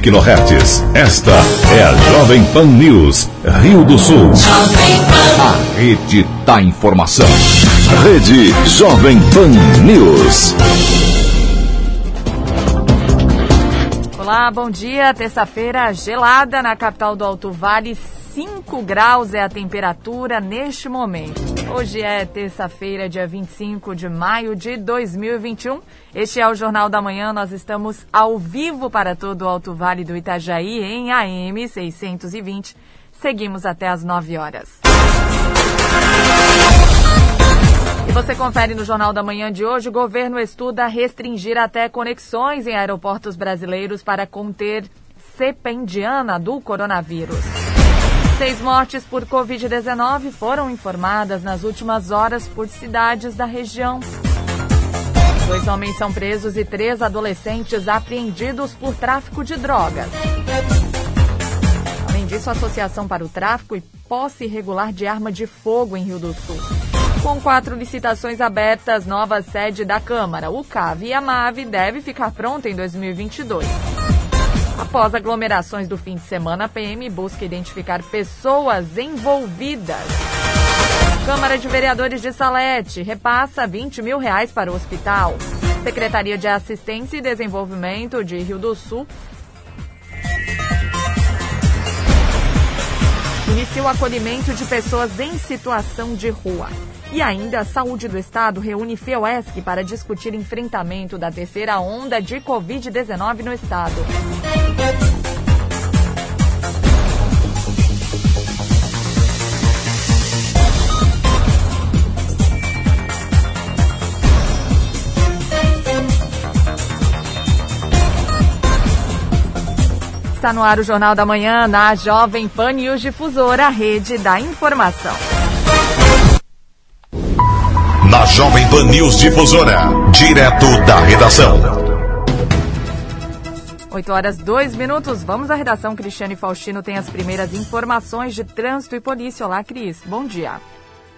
kHz. Esta é a Jovem Pan News, Rio do Sul. A rede da informação. Rede Jovem Pan News. Olá, bom dia. Terça-feira gelada na capital do Alto Vale. 5 graus é a temperatura neste momento. Hoje é terça-feira, dia 25 de maio de 2021. Este é o Jornal da Manhã. Nós estamos ao vivo para todo o Alto Vale do Itajaí em AM 620. Seguimos até às 9 horas. E você confere no Jornal da Manhã de hoje: o governo estuda restringir até conexões em aeroportos brasileiros para conter cepa do coronavírus. Seis mortes por Covid-19 foram informadas nas últimas horas por cidades da região. Dois homens são presos e três adolescentes apreendidos por tráfico de drogas. Além disso, a Associação para o Tráfico e Posse Irregular de Arma de Fogo em Rio do Sul. Com quatro licitações abertas, nova sede da Câmara, o CAV e a MAVE deve ficar pronta em 2022. Após aglomerações do fim de semana, a PM busca identificar pessoas envolvidas. Câmara de Vereadores de Salete repassa 20 mil reais para o hospital. Secretaria de Assistência e Desenvolvimento de Rio do Sul inicia o acolhimento de pessoas em situação de rua. E ainda, a Saúde do Estado reúne FEUESC para discutir enfrentamento da terceira onda de Covid-19 no Estado. Está no ar o Jornal da Manhã na Jovem Pan News Difusora, a rede da informação. Na Jovem Pan News Difusora, direto da redação. 8 horas 2 minutos. Vamos à redação. Cristiane Faustino tem as primeiras informações de trânsito e polícia. Olá, Cris. Bom dia.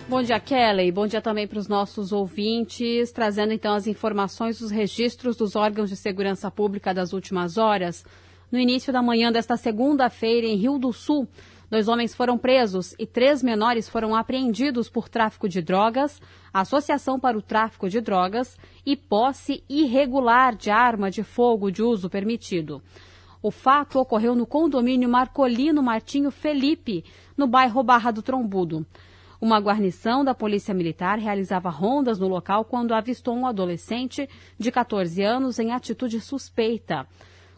Bom dia, Kelly. Bom dia também para os nossos ouvintes, trazendo então as informações dos registros dos órgãos de segurança pública das últimas horas. No início da manhã desta segunda-feira, em Rio do Sul, dois homens foram presos e três menores foram apreendidos por tráfico de drogas, associação para o tráfico de drogas e posse irregular de arma de fogo de uso permitido. O fato ocorreu no condomínio Marcolino Martinho Felipe, no bairro Barra do Trombudo. Uma guarnição da Polícia Militar realizava rondas no local quando avistou um adolescente de 14 anos em atitude suspeita.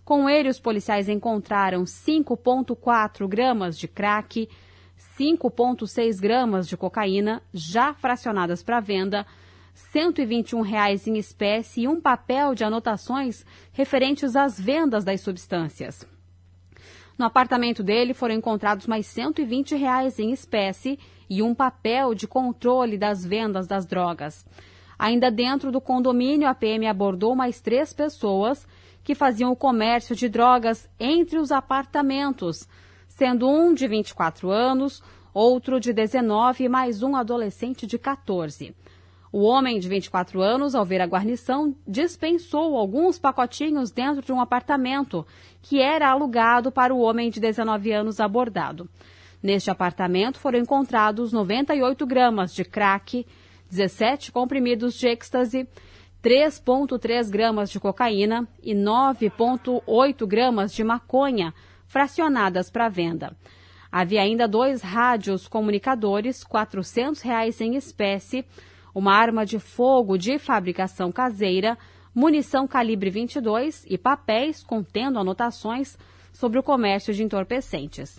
Com ele, os policiais encontraram 5,4 gramas de crack, 5,6 gramas de cocaína, já fracionadas para venda, 121 reais em espécie e um papel de anotações referentes às vendas das substâncias. No apartamento dele foram encontrados mais 120 reais em espécie e um papel de controle das vendas das drogas. Ainda dentro do condomínio, a PM abordou mais três pessoas que faziam o comércio de drogas entre os apartamentos, sendo um de 24 anos, outro de 19 e mais um adolescente de 14. O homem de 24 anos, ao ver a guarnição, dispensou alguns pacotinhos dentro de um apartamento que era alugado para o homem de 19 anos abordado. Neste apartamento foram encontrados 98 gramas de crack, 17 comprimidos de êxtase, 3,3 gramas de cocaína e 9,8 gramas de maconha fracionadas para venda. Havia ainda dois rádios comunicadores, 400 reais em espécie, uma arma de fogo de fabricação caseira, munição calibre 22 e papéis contendo anotações sobre o comércio de entorpecentes.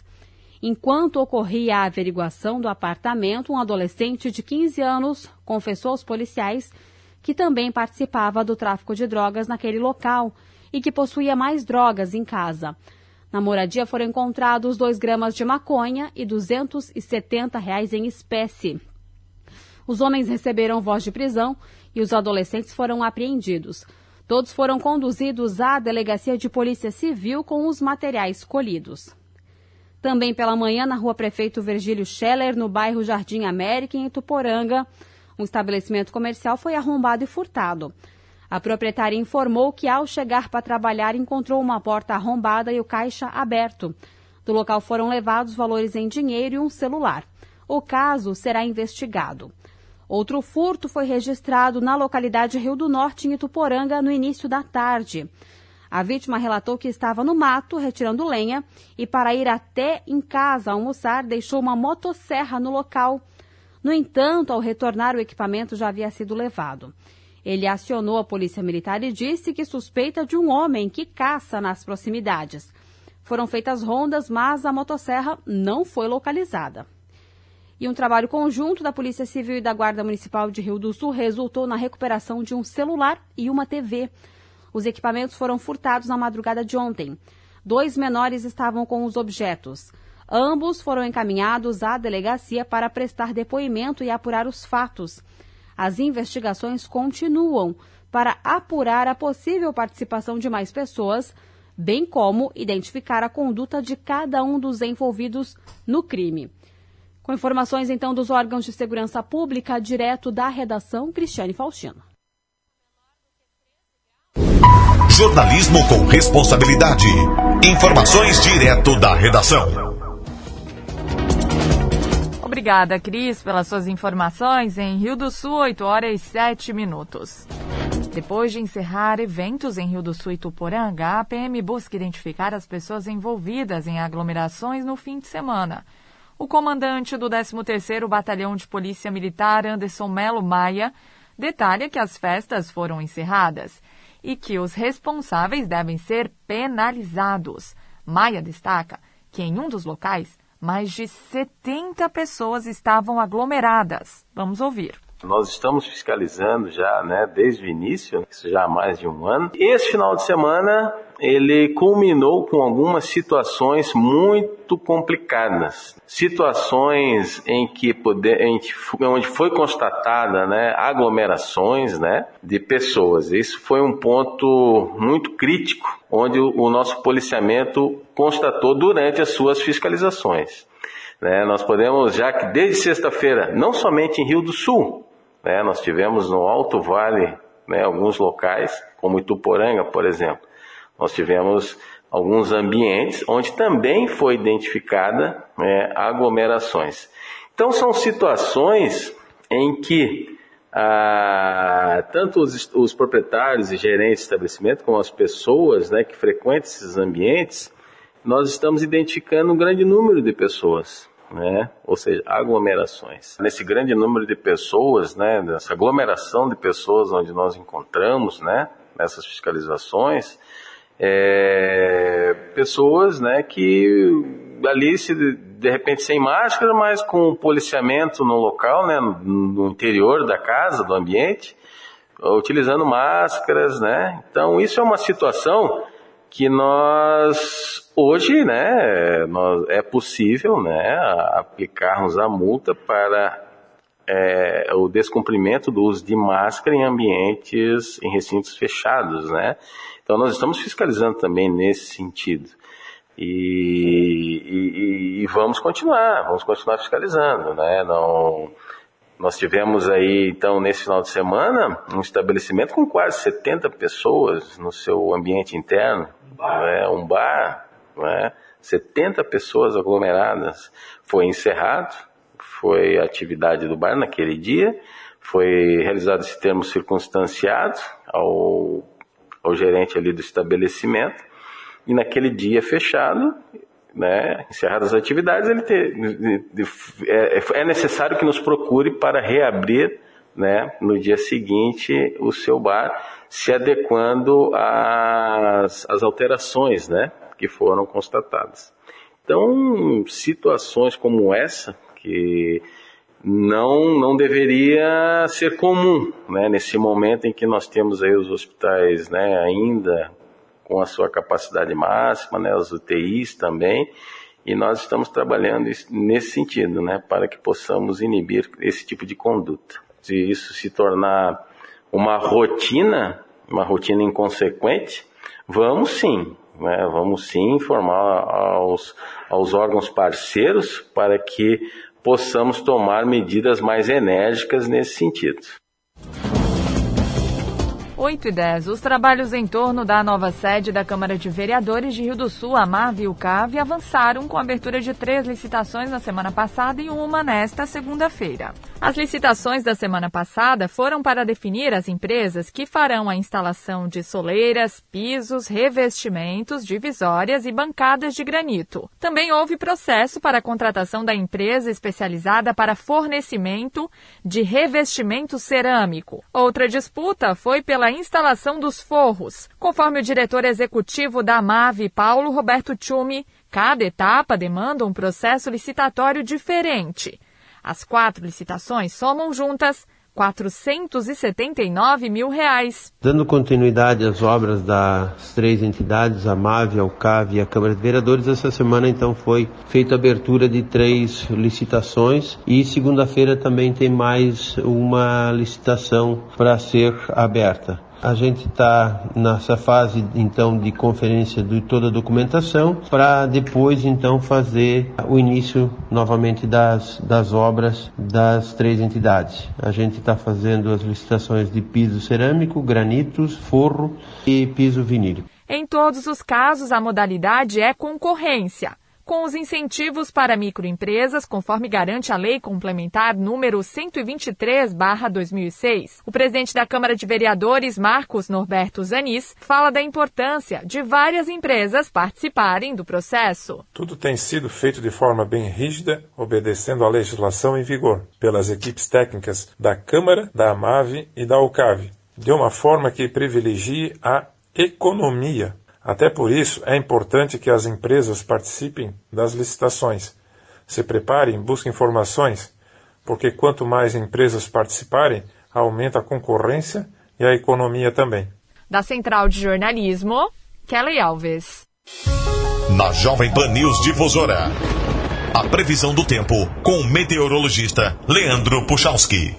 Enquanto ocorria a averiguação do apartamento, um adolescente de 15 anos confessou aos policiais que também participava do tráfico de drogas naquele local e que possuía mais drogas em casa. Na moradia foram encontrados 2 gramas de maconha e 270 reais em espécie. Os homens receberam voz de prisão e os adolescentes foram apreendidos. Todos foram conduzidos à delegacia de polícia civil com os materiais colhidos. Também pela manhã, na rua Prefeito Virgílio Scheller, no bairro Jardim América, em Ituporanga, um estabelecimento comercial foi arrombado e furtado. A proprietária informou que, ao chegar para trabalhar, encontrou uma porta arrombada e o caixa aberto. Do local foram levados valores em dinheiro e um celular. O caso será investigado. Outro furto foi registrado na localidade Rio do Norte, em Ituporanga, no início da tarde. A vítima relatou que estava no mato retirando lenha e, para ir até em casa almoçar, deixou uma motosserra no local. No entanto, ao retornar, o equipamento já havia sido levado. Ele acionou a polícia militar e disse que suspeita de um homem que caça nas proximidades. Foram feitas rondas, mas a motosserra não foi localizada. E um trabalho conjunto da Polícia Civil e da Guarda Municipal de Rio do Sul resultou na recuperação de um celular e uma TV. Os equipamentos foram furtados na madrugada de ontem. Dois menores estavam com os objetos. Ambos foram encaminhados à delegacia para prestar depoimento e apurar os fatos. As investigações continuam para apurar a possível participação de mais pessoas, bem como identificar a conduta de cada um dos envolvidos no crime. Com informações então dos órgãos de segurança pública, direto da redação, Cristiane Faustino. Jornalismo com responsabilidade. Informações direto da redação. Obrigada, Cris, pelas suas informações. Em Rio do Sul, 8 horas e 7 minutos. Depois de encerrar eventos em Rio do Sul e Tuporanga, a PM busca identificar as pessoas envolvidas em aglomerações no fim de semana. O comandante do 13º Batalhão de Polícia Militar, Anderson Melo Maia, detalha que as festas foram encerradas e que os responsáveis devem ser penalizados. Maia destaca que em um dos locais, mais de 70 pessoas estavam aglomeradas. Vamos ouvir. Nós estamos fiscalizando já, né, desde o início, isso já há mais de um ano. Esse final de semana ele culminou com algumas situações muito complicadas, situações em que poder, em que, onde foi constatada, né, aglomerações, né, de pessoas. Isso foi um ponto muito crítico, onde o, o nosso policiamento constatou durante as suas fiscalizações. Né, nós podemos, já que desde sexta-feira, não somente em Rio do Sul, né, nós tivemos no Alto Vale né, alguns locais, como Ituporanga, por exemplo, nós tivemos alguns ambientes onde também foi identificada né, aglomerações. Então são situações em que ah, tanto os, os, proprietários e gerentes de estabelecimento como as pessoas né, que frequentam esses ambientes, nós estamos identificando um grande número de pessoas. Né? ou seja, aglomerações. Nesse grande número de pessoas, né, nessa aglomeração de pessoas onde nós encontramos, né, nessas fiscalizações, é, pessoas né, que ali se de repente sem máscara, mas com policiamento no local, né, no interior da casa, do ambiente, utilizando máscaras, né? Então isso é uma situação que nós hoje, né, nós, é possível, né, aplicarmos a multa para é, o descumprimento do uso de máscara em ambientes, em recintos fechados, né? Então nós estamos fiscalizando também nesse sentido. E, e, e, vamos continuar, vamos continuar fiscalizando, né? Não, nós tivemos aí, então, nesse final de semana, um estabelecimento com quase 70 pessoas no seu ambiente interno, né? um bar, né? 70 pessoas aglomeradas. Foi encerrado, foi a atividade do bar naquele dia, foi realizado esse termo circunstanciado ao ao gerente ali do estabelecimento, e naquele dia fechado, né, encerradas as atividades, ele é, é, necessário que nos procure para reabrir né, no dia seguinte o seu bar, se adequando às, às alterações né, que foram constatadas. Então, situações como essa, que não, não deveria ser comum, né? Nesse momento em que nós temos aí os hospitais, né, ainda com a sua capacidade máxima, né, as UTIs também, e nós estamos trabalhando nesse sentido, né, para que possamos inibir esse tipo de conduta. Se isso se tornar uma rotina, uma rotina inconsequente, vamos sim, né, vamos sim informar aos, aos órgãos parceiros para que possamos tomar medidas mais enérgicas nesse sentido. 8 e 10. Os trabalhos em torno da nova sede da Câmara de Vereadores de Rio do Sul, a MAV e o CAV, avançaram com a abertura de três licitações na semana passada e uma nesta segunda-feira. As licitações da semana passada foram para definir as empresas que farão a instalação de soleiras, pisos, revestimentos, divisórias e bancadas de granito. Também houve processo para a contratação da empresa especializada para fornecimento de revestimento cerâmico. Outra disputa foi pela pela instalação dos forros. Conforme o diretor executivo da MAVE, Paulo Roberto Tchumi, cada etapa demanda um processo licitatório diferente. As quatro licitações somam juntas 479 mil reais. Dando continuidade às obras das três entidades, a MAVE, a UCAV e a Câmara de Vereadores, essa semana então foi feita a abertura de três licitações e segunda-feira também tem mais uma licitação para ser aberta. A gente está nessa fase então de conferência de toda a documentação para depois então fazer o início novamente das, das obras das três entidades. A gente está fazendo as licitações de piso cerâmico, granitos, forro e piso vinílico. Em todos os casos, a modalidade é concorrência com os incentivos para microempresas, conforme garante a Lei Complementar número 123/2006. O presidente da Câmara de Vereadores, Marcos Norberto Zanis, fala da importância de várias empresas participarem do processo. Tudo tem sido feito de forma bem rígida, obedecendo à legislação em vigor, pelas equipes técnicas da Câmara, da AMAVE e da UCAV, de uma forma que privilegie a economia até por isso, é importante que as empresas participem das licitações. Se preparem, busquem informações, porque quanto mais empresas participarem, aumenta a concorrência e a economia também. Da Central de Jornalismo, Kelly Alves. Na Jovem Pan News Difusora, a previsão do tempo com o meteorologista Leandro Puchalski.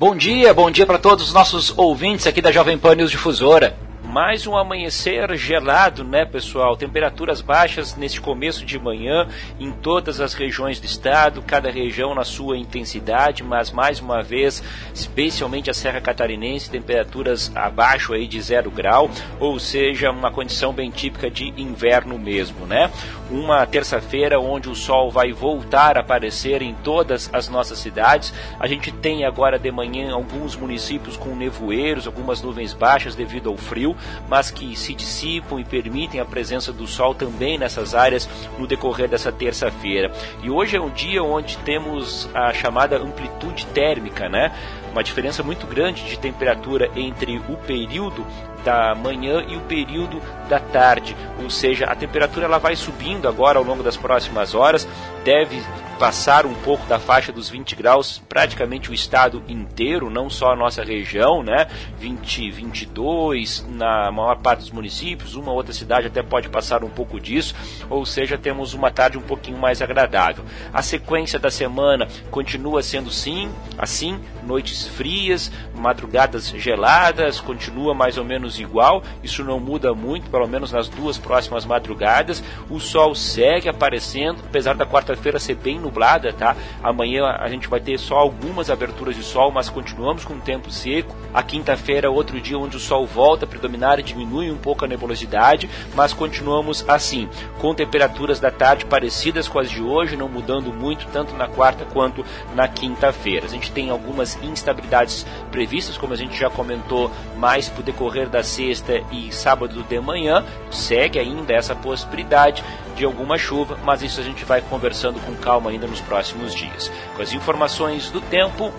Bom dia, bom dia para todos os nossos ouvintes aqui da Jovem Pan News Difusora mais um amanhecer gelado, né, pessoal? Temperaturas baixas neste começo de manhã em todas as regiões do estado, cada região na sua intensidade, mas mais uma vez, especialmente a Serra Catarinense, temperaturas abaixo aí de zero grau, ou seja, uma condição bem típica de inverno mesmo, né? Uma terça-feira onde o sol vai voltar a aparecer em todas as nossas cidades. A gente tem agora de manhã alguns municípios com nevoeiros, algumas nuvens baixas devido ao frio, mas que se dissipam e permitem a presença do sol também nessas áreas no decorrer dessa terça-feira. E hoje é um dia onde temos a chamada amplitude térmica, né? Uma diferença muito grande de temperatura entre o período da manhã e o período da tarde, ou seja, a temperatura ela vai subindo agora ao longo das próximas horas, deve passar um pouco da faixa dos 20 graus, praticamente o estado inteiro, não só a nossa região, né? 20, 22 na maior parte dos municípios, uma outra cidade até pode passar um pouco disso, ou seja, temos uma tarde um pouquinho mais agradável. A sequência da semana continua sendo sim, assim, noites frias, madrugadas geladas, continua mais ou menos igual, isso não muda muito, pelo menos nas duas próximas madrugadas. O sol segue aparecendo, apesar da quarta-feira ser bem nublada, tá? Amanhã a gente vai ter só algumas aberturas de sol, mas continuamos com o tempo seco. A quinta-feira, outro dia onde o sol volta a predominar e diminui um pouco a nebulosidade, mas continuamos assim, com temperaturas da tarde parecidas com as de hoje, não mudando muito tanto na quarta quanto na quinta-feira. A gente tem algumas instabilidades previstas, como a gente já comentou, mais o decorrer da sexta e sábado de manhã. Segue ainda essa possibilidade de alguma chuva, mas isso a gente vai conversando com calma ainda nos próximos dias. Com as informações do tempo,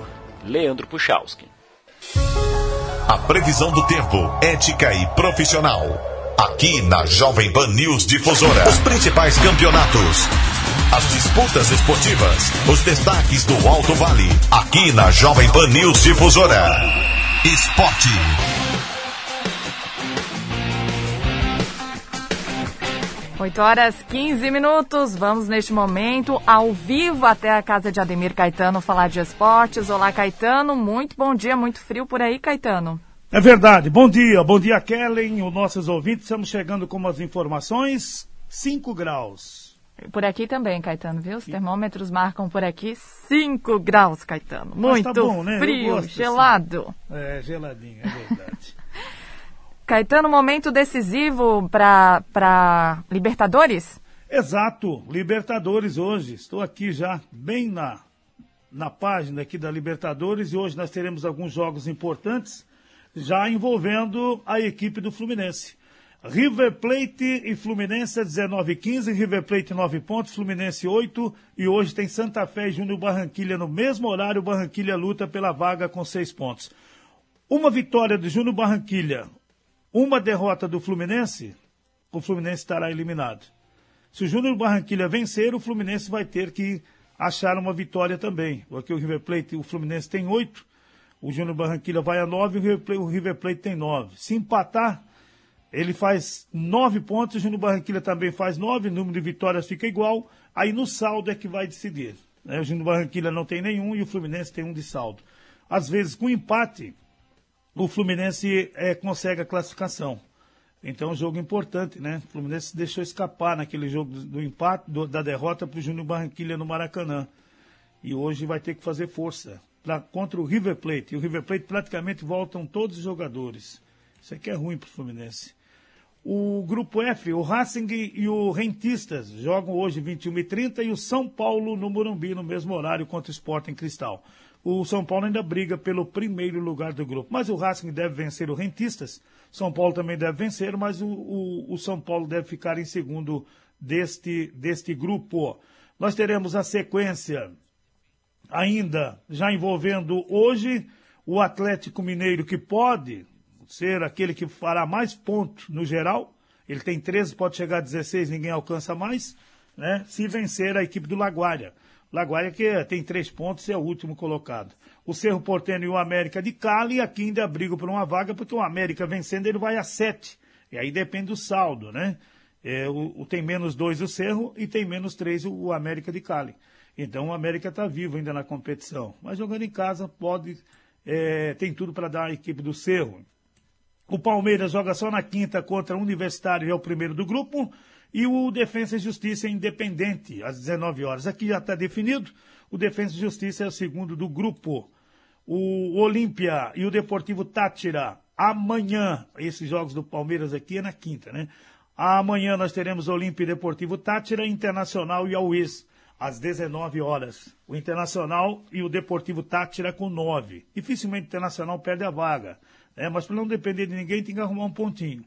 Leandro Puchalski. A previsão do tempo, ética e profissional. Aqui na Jovem Pan News Difusora. Os principais campeonatos. As disputas esportivas. Os destaques do Alto Vale. Aqui na Jovem Pan News Difusora. Esporte. 8 horas 15 minutos. Vamos neste momento ao vivo até a casa de Ademir Caetano falar de esportes. Olá, Caetano. Muito bom dia, muito frio por aí, Caetano. É verdade. Bom dia, bom dia, Kellen, os nossos ouvintes. Estamos chegando com as informações. 5 graus. Por aqui também, Caetano, viu? Os termômetros marcam por aqui 5 graus, Caetano. Mas Muito tá bom, né? Frio, gosto gelado. assim. É, geladinho, é verdade. Caetano, momento decisivo para Libertadores? Exato, Libertadores hoje. Estou aqui já bem na, na página aqui da Libertadores e hoje nós teremos alguns jogos importantes já envolvendo a equipe do Fluminense. River Plate e Fluminense 19 e 15, River Plate 9 pontos, Fluminense 8 e hoje tem Santa Fé e Júnior Barranquilha no mesmo horário, Barranquilha luta pela vaga com 6 pontos. Uma vitória do Júnior Barranquilha, uma derrota do Fluminense, o Fluminense estará eliminado. Se o Júnior Barranquilha vencer, o Fluminense vai ter que achar uma vitória também. Porque o River Plate, o Fluminense tem oito, o Júnior Barranquilha vai a nove o River Plate, tem nove. Se empatar, ele faz nove pontos, o Júnior Barranquilha também faz nove, o número de vitórias fica igual, aí no saldo é que vai decidir. Né? O Júnior Barranquilha não tem nenhum e o Fluminense tem um de saldo. Às vezes, com empate, o Fluminense é, consegue a classificação. Então, um jogo importante, né? O Fluminense deixou escapar naquele jogo do, empate, do, da derrota para o Júnior Barranquilha no Maracanã. E hoje vai ter que fazer força pra, contra o River Plate. E o River Plate praticamente voltam todos os jogadores. Isso aqui é ruim para o Fluminense. O grupo F, o Racing e o Rentistas jogam hoje 21 e 30 e o São Paulo no Morumbi no mesmo horário contra o Sporting Cristal. O São Paulo ainda briga pelo primeiro lugar do grupo, mas o Racing deve vencer o Rentistas. São Paulo também deve vencer, mas o, o, o São Paulo deve ficar em segundo deste, deste grupo. Nós teremos a sequência ainda já envolvendo hoje o Atlético Mineiro, que pode ser aquele que fará mais pontos no geral. Ele tem 13, pode chegar a 16, ninguém alcança mais, né? Se vencer a equipe do Laguária. Laguária que tem três pontos e é o último colocado. O Cerro Porteño e o América de Cali aqui ainda brigam por uma vaga, porque o América vencendo ele vai a sete. E aí depende do saldo, né? É, o, o, tem menos dois o Cerro e tem menos três o, o América de Cali. Então o América está vivo ainda na competição. Mas jogando em casa pode, é, tem tudo para dar a equipe do Cerro. O Palmeiras joga só na quinta contra o Universitário, é o primeiro do grupo. E o Defensa e Justiça é independente, às 19 horas. Aqui já está definido. O Defensa e Justiça é o segundo do grupo. O Olímpia e o Deportivo Tátira, amanhã. Esses jogos do Palmeiras aqui é na quinta, né? Amanhã nós teremos Olímpia e Deportivo Tátira, Internacional e Auês, às 19 horas. O Internacional e o Deportivo Tátira com 9. Dificilmente o Internacional perde a vaga. Né? Mas para não depender de ninguém, tem que arrumar um pontinho.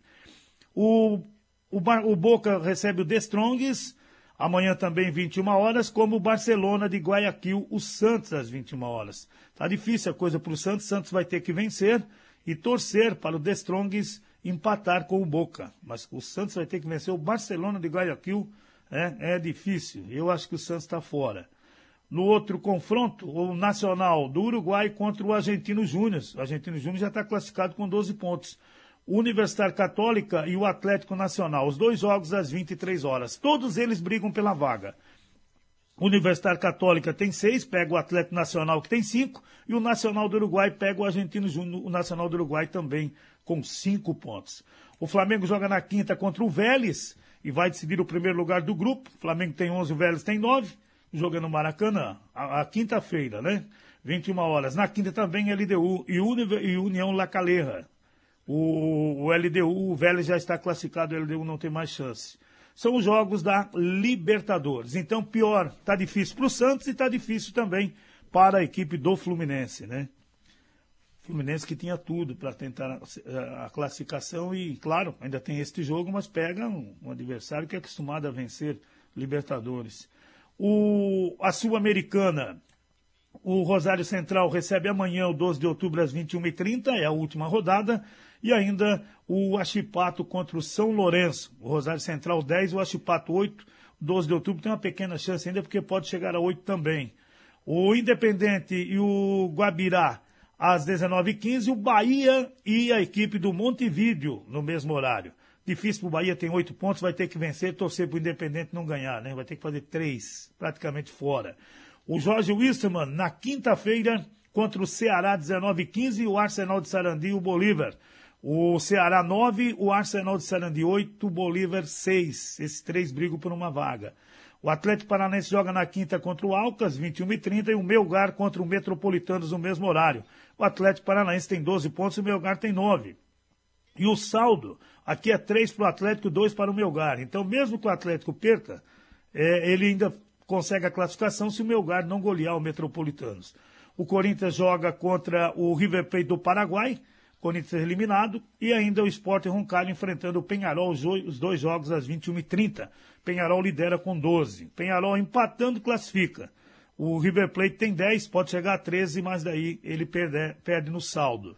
O o, Bar, o Boca recebe o The Strongs, amanhã também 21 horas, como o Barcelona de Guayaquil, o Santos às 21 horas. Tá difícil a coisa para o Santos, Santos vai ter que vencer e torcer para o The Strongs empatar com o Boca. Mas o Santos vai ter que vencer o Barcelona de Guayaquil, é, é difícil. Eu acho que o Santos está fora no outro confronto, o Nacional do Uruguai contra o Argentino Júnior. O Argentino Júnior já está classificado com 12 pontos. Universidade Universitário Católica e o Atlético Nacional. Os dois jogos às 23 horas. Todos eles brigam pela vaga. Universidade Universitário Católica tem seis, pega o Atlético Nacional que tem cinco, e o Nacional do Uruguai pega o Argentino Júnior. O Nacional do Uruguai também com cinco pontos. O Flamengo joga na quinta contra o Vélez e vai decidir o primeiro lugar do grupo. O Flamengo tem 11, o Vélez tem 9 jogando no Maracanã, a, a quinta-feira, né? 21 horas. Na quinta também LDU e, e União Lacaleira. O, o LDU, o Vélez já está classificado, o LDU não tem mais chance. São os jogos da Libertadores. Então, pior, está difícil para o Santos e está difícil também para a equipe do Fluminense, né? Fluminense que tinha tudo para tentar eh, a, classificação e, claro, ainda tem este jogo, mas pega um, um adversário que é acostumado a vencer Libertadores. O, a Sul-Americana, o Rosário Central recebe amanhã, o 12 de outubro, às 21h30, é a última rodada. E ainda o Achipato contra o São Lourenço. O Rosário Central 10, o Achipato 8. 12 de outubro tem uma pequena chance ainda, porque pode chegar a 8 também. O Independente e o Guabirá às 19h15. O Bahia e a equipe do Montevídeo no mesmo horário. Difícil para o Bahia, tem oito pontos, vai ter que vencer, torcer para o Independente não ganhar, né? Vai ter que fazer três, praticamente fora. O Jorge Wilstermann, na quinta-feira, contra o Ceará, 19h15, e o Arsenal de Sarandi e o Bolívar. O Ceará 9, o Arsenal de Sarandi 8, o Bolívar 6. Esses três brigam por uma vaga. O Atlético Paranaense joga na quinta contra o Alcas, 21 e 30, e o Melgar contra o Metropolitanos no mesmo horário. O Atlético Paranaense tem 12 pontos e o Melgar tem 9. E o saldo, aqui é 3 para o Atlético, 2 para o Melgar. Então, mesmo que o Atlético perca, é, ele ainda consegue a classificação se o Melgar não golear o Metropolitanos. O Corinthians joga contra o River Plate do Paraguai, Corinthians eliminado, e ainda o Sport Roncalho enfrentando o Penharol, os dois jogos às 21h30. Penharol lidera com 12. Penharol empatando classifica. O River Plate tem 10, pode chegar a 13, mas daí ele perde, perde no saldo.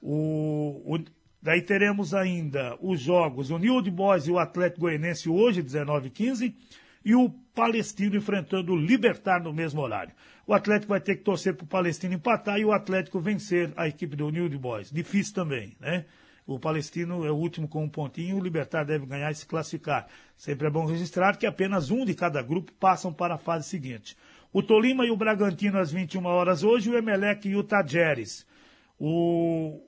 O, o, daí teremos ainda os jogos, o New Boys e o Atlético Goianense hoje, 19 h 15 e o Palestino enfrentando o Libertar no mesmo horário. O Atlético vai ter que torcer para o Palestino empatar e o Atlético vencer a equipe do New Boys. Difícil também, né? O Palestino é o último com um pontinho, o Libertar deve ganhar e se classificar. Sempre é bom registrar que apenas um de cada grupo passam para a fase seguinte. O Tolima e o Bragantino às 21 horas hoje, o Emelec e o Tajeres. O,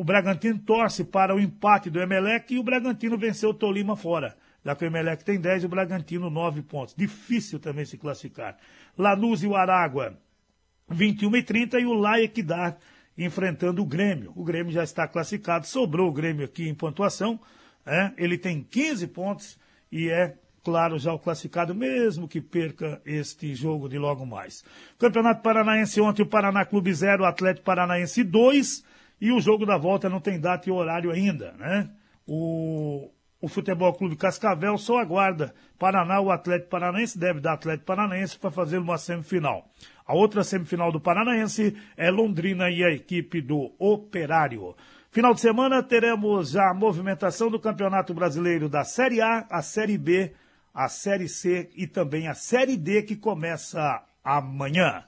o Bragantino torce para o empate do Emelec e o Bragantino venceu o Tolima fora. Já que o Emelec tem 10 e o Bragantino 9 pontos. Difícil também se classificar. Lanús e o Aragua, 21 e 30 e o Laequidar enfrentando o Grêmio. O Grêmio já está classificado, sobrou o Grêmio aqui em pontuação. É, ele tem 15 pontos e é, claro, já o classificado, mesmo que perca este jogo de logo mais. Campeonato Paranaense ontem, o Paraná Clube 0, o Atlético Paranaense 2. E o jogo da volta não tem data e horário ainda, né? O, o Futebol Clube Cascavel só aguarda Paraná, o Atlético Paranaense deve dar Atlético Paranaense para fazer uma semifinal. A outra semifinal do Paranaense é Londrina e a equipe do Operário. Final de semana teremos a movimentação do Campeonato Brasileiro da Série A, a Série B, a Série C e também a Série D que começa amanhã.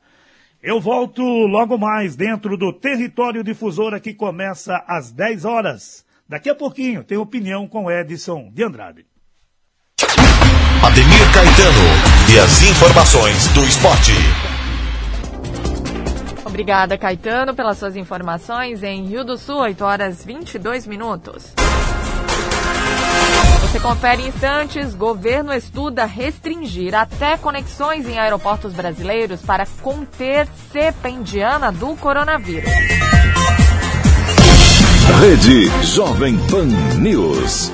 Eu volto logo mais dentro do Território Difusora que começa às 10 horas. Daqui a pouquinho tem opinião com Edson de Andrade. Ademir Caetano e as informações do esporte. Obrigada, Caetano, pelas suas informações em Rio do Sul, 8 horas 22 minutos. Você confere em instantes. Governo estuda restringir até conexões em aeroportos brasileiros para conter cepa indiana do coronavírus. Rede Jovem Pan News.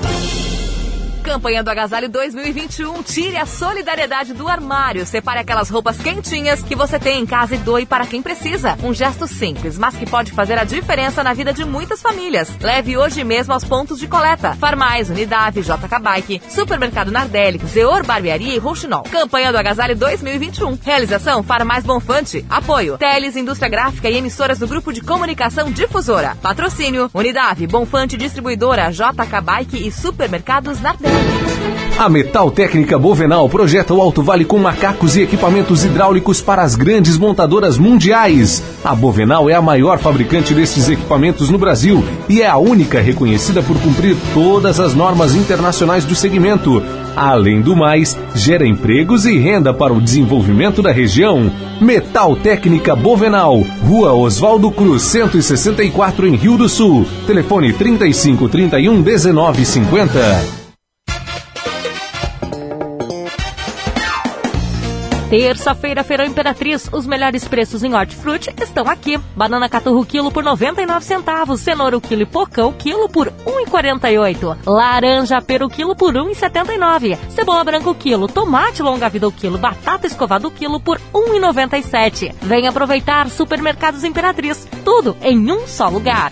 Campanha do Agasalho 2021. Tire a solidariedade do armário. Separe aquelas roupas quentinhas que você tem em casa e doe para quem precisa. Um gesto simples, mas que pode fazer a diferença na vida de muitas famílias. Leve hoje mesmo aos pontos de coleta. Farmais, Unidade, JK Bike, Supermercado Nardelli, Zeor Barbearia e Rouxinol. Campanha do Agasalho 2021. Realização Farmais Bonfante. Apoio Teles, Indústria Gráfica e emissoras do Grupo de Comunicação Difusora. Patrocínio Unidade, Bonfante Distribuidora, JK Bike e Supermercados Nardelli. A Metal Técnica Bovenal projeta o Alto Vale com macacos e equipamentos hidráulicos para as grandes montadoras mundiais. A Bovenal é a maior fabricante desses equipamentos no Brasil e é a única reconhecida por cumprir todas as normas internacionais do segmento. Além do mais, gera empregos e renda para o desenvolvimento da região. Metal Técnica Bovenal, Rua Oswaldo Cruz, 164 em Rio do Sul. Telefone 35 31 Terça-feira, Feirão Imperatriz. Os melhores preços em hortifruti estão aqui. Banana caturro quilo por 99 centavos. Cenoura o quilo e pocão quilo por 1,48. Laranja pera quilo por 1,79. Cebola branca o quilo. Tomate longa vida o quilo. Batata escovada o quilo por 1,97. Vem aproveitar Supermercados Imperatriz. Tudo em um só lugar.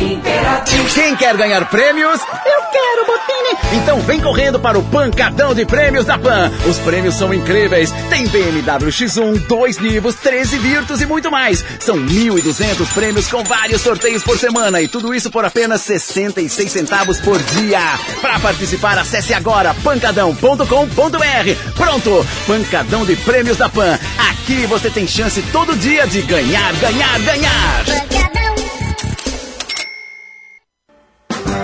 Imperatriz. Quem quer ganhar prêmios? Eu quero, Botini! Então vem correndo para o Pancadão de Prêmios da Pan. Os prêmios são incríveis. Tem BMW X1, dois Nivos, 13 Virtus e muito mais. São 1.200 prêmios com vários sorteios por semana e tudo isso por apenas 66 centavos por dia. Para participar, acesse agora pancadão.com.br. Pronto! Pancadão de Prêmios da Pan. Aqui você tem chance todo dia de ganhar, ganhar, ganhar. Pancadão.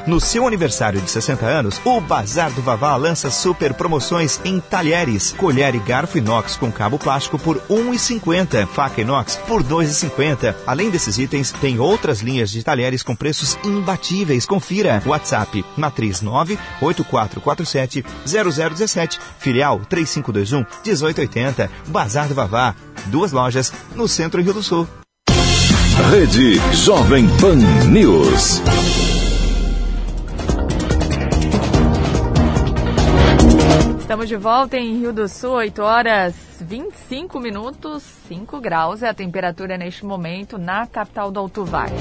No seu aniversário de 60 anos, o Bazar do Vavá lança super promoções em talheres. Colher e garfo inox com cabo plástico por R$ 1,50. Faca inox por R$ 2,50. Além desses itens, tem outras linhas de talheres com preços imbatíveis. Confira. WhatsApp matriz 98447 0017. Filial 3521 1880. Bazar do Vavá. Duas lojas no centro Rio do Sul. Rede Jovem Pan News. Estamos de volta em Rio do Sul, 8 horas 25 minutos, 5 graus é a temperatura neste momento na capital do Alto Vale.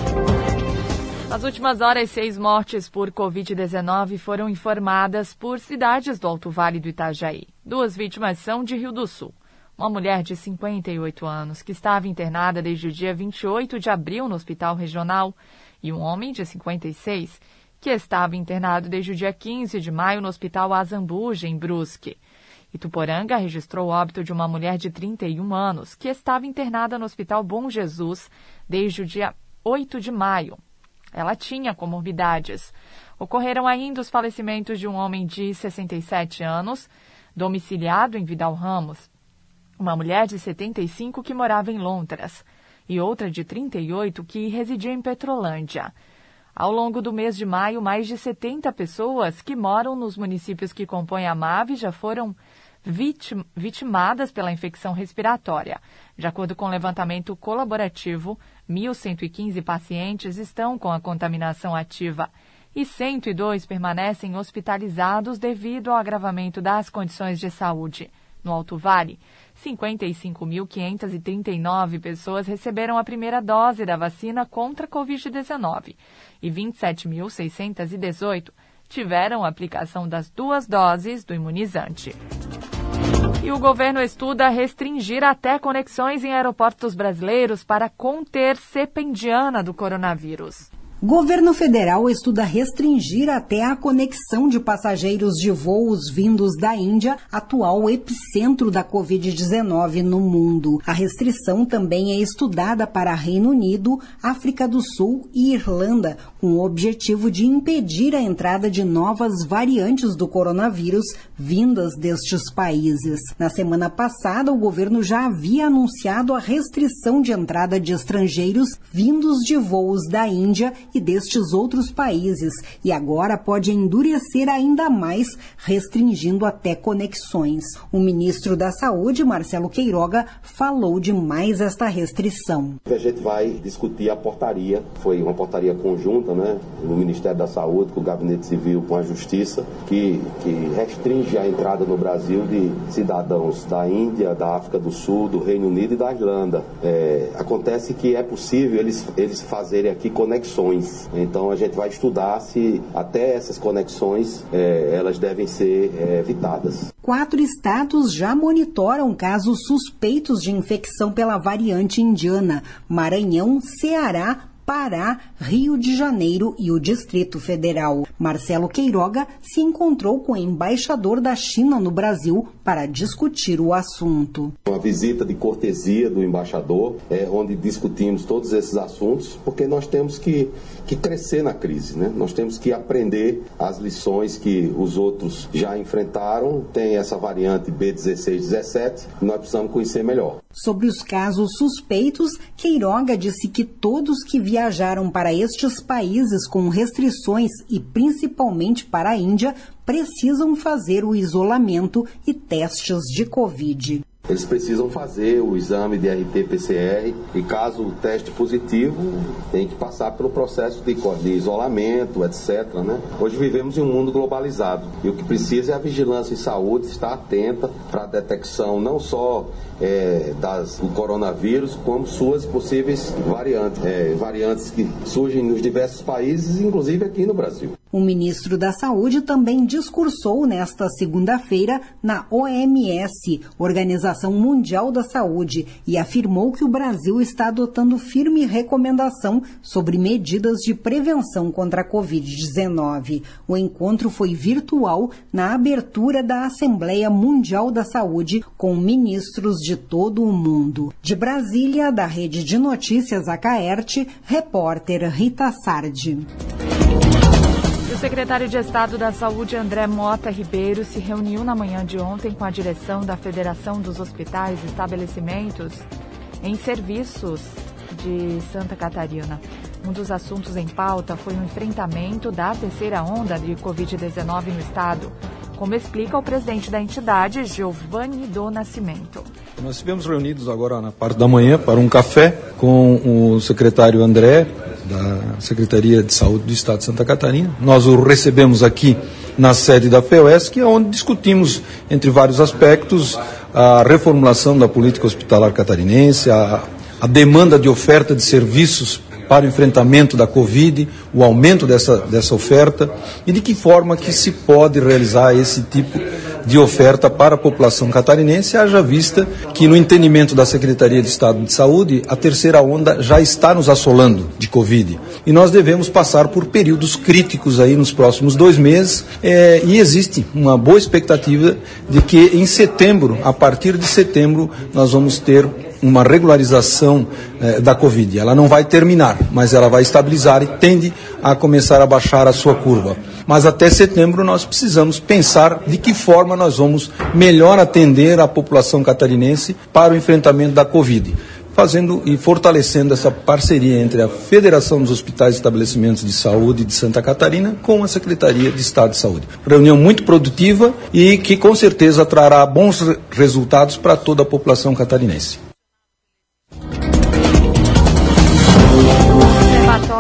Nas últimas horas, seis mortes por Covid-19 foram informadas por cidades do Alto Vale do Itajaí. Duas vítimas são de Rio do Sul. Uma mulher de 58 anos, que estava internada desde o dia 28 de abril no Hospital Regional, e um homem de 56, que estava internado desde o dia 15 de maio no Hospital Azambuja, em Brusque. Ituporanga registrou o óbito de uma mulher de 31 anos, que estava internada no Hospital Bom Jesus desde o dia 8 de maio. Ela tinha comorbidades. Ocorreram ainda os falecimentos de um homem de 67 anos, domiciliado em Vidal Ramos, uma mulher de 75 que morava em Lontras e outra de 38 que residia em Petrolândia. Ao longo do mês de maio, mais de 70 pessoas que moram nos municípios que compõem a MAVE já foram vitim vitimadas pela infecção respiratória. De acordo com o levantamento colaborativo, 1.115 pacientes estão com a contaminação ativa e 102 permanecem hospitalizados devido ao agravamento das condições de saúde. No Alto Vale, 55.539 pessoas receberam a primeira dose da vacina contra a Covid-19 e 27.618 tiveram a aplicação das duas doses do imunizante. E o governo estuda restringir até conexões em aeroportos brasileiros para conter cepa indiana do coronavírus. Governo federal estuda restringir até a conexão de passageiros de voos vindos da Índia, atual epicentro da Covid-19 no mundo. A restrição também é estudada para Reino Unido, África do Sul e Irlanda, com o objetivo de impedir a entrada de novas variantes do coronavírus vindas destes países. Na semana passada, o governo já havia anunciado a restrição de entrada de estrangeiros vindos de voos da Índia e destes outros países, e agora pode endurecer ainda mais, restringindo até conexões. O ministro da Saúde, Marcelo Queiroga, falou de mais esta restrição. A gente vai discutir a portaria, foi uma portaria conjunta, né, no Ministério da Saúde, com o Gabinete Civil, com a Justiça, que, que restringe a entrada no Brasil de cidadãos da Índia, da África do Sul, do Reino Unido e da Irlanda. É, acontece que é possível eles, eles fazerem aqui conexões então a gente vai estudar se até essas conexões é, elas devem ser é, evitadas. Quatro estados já monitoram casos suspeitos de infecção pela variante indiana: Maranhão, Ceará, Pará, Rio de Janeiro e o Distrito Federal. Marcelo Queiroga se encontrou com o embaixador da China no Brasil para discutir o assunto. Uma visita de cortesia do embaixador, é, onde discutimos todos esses assuntos, porque nós temos que, que crescer na crise, né? Nós temos que aprender as lições que os outros já enfrentaram. Tem essa variante B16, 17, nós precisamos conhecer melhor. Sobre os casos suspeitos, Queiroga disse que todos que viajaram para estes países com restrições e principalmente para a Índia precisam fazer o isolamento e testes de Covid. Eles precisam fazer o exame de RT-PCR e caso o teste positivo, tem que passar pelo processo de, isolamento, etc. Né? Hoje vivemos em um mundo globalizado e o que precisa é a vigilância em saúde, estar atenta para a detecção não só é, das, do coronavírus, como suas possíveis variantes, é, variantes que surgem nos diversos países, inclusive aqui no Brasil. O ministro da Saúde também discursou nesta segunda-feira na OMS, Organização Mundial da Saúde, e afirmou que o Brasil está adotando firme recomendação sobre medidas de prevenção contra a Covid-19. O encontro foi virtual na abertura da Assembleia Mundial da Saúde com ministros de todo o mundo. De Brasília, da Rede de Notícias Acaerte, repórter Rita Sardi. O secretário de Estado da Saúde, André Mota Ribeiro, se reuniu na manhã de ontem com a direção da Federação dos Hospitais e Estabelecimentos em Serviços de Santa Catarina. Um dos assuntos em pauta foi o enfrentamento da terceira onda de Covid-19 no estado, como explica o presidente da entidade, Giovanni do Nascimento. Nós estivemos reunidos agora na parte da manhã para um café com o secretário André, da Secretaria de Saúde do Estado de Santa Catarina. Nós o recebemos aqui na sede da que é onde discutimos, entre vários aspectos, a reformulação da política hospitalar catarinense, a, a demanda de oferta de serviços para o enfrentamento da Covid, o aumento dessa, dessa oferta e de que forma que se pode realizar esse tipo de oferta para a população catarinense, haja vista que no entendimento da Secretaria de Estado de Saúde, a terceira onda já está nos assolando de Covid. E nós devemos passar por períodos críticos aí nos próximos dois meses é, e existe uma boa expectativa de que em setembro, a partir de setembro, nós vamos ter uma regularização eh, da Covid. Ela não vai terminar, mas ela vai estabilizar e tende a começar a baixar a sua curva. Mas até setembro nós precisamos pensar de que forma nós vamos melhor atender a população catarinense para o enfrentamento da Covid fazendo e fortalecendo essa parceria entre a Federação dos Hospitais e Estabelecimentos de Saúde de Santa Catarina com a Secretaria de Estado de Saúde. Reunião muito produtiva e que com certeza trará bons resultados para toda a população catarinense.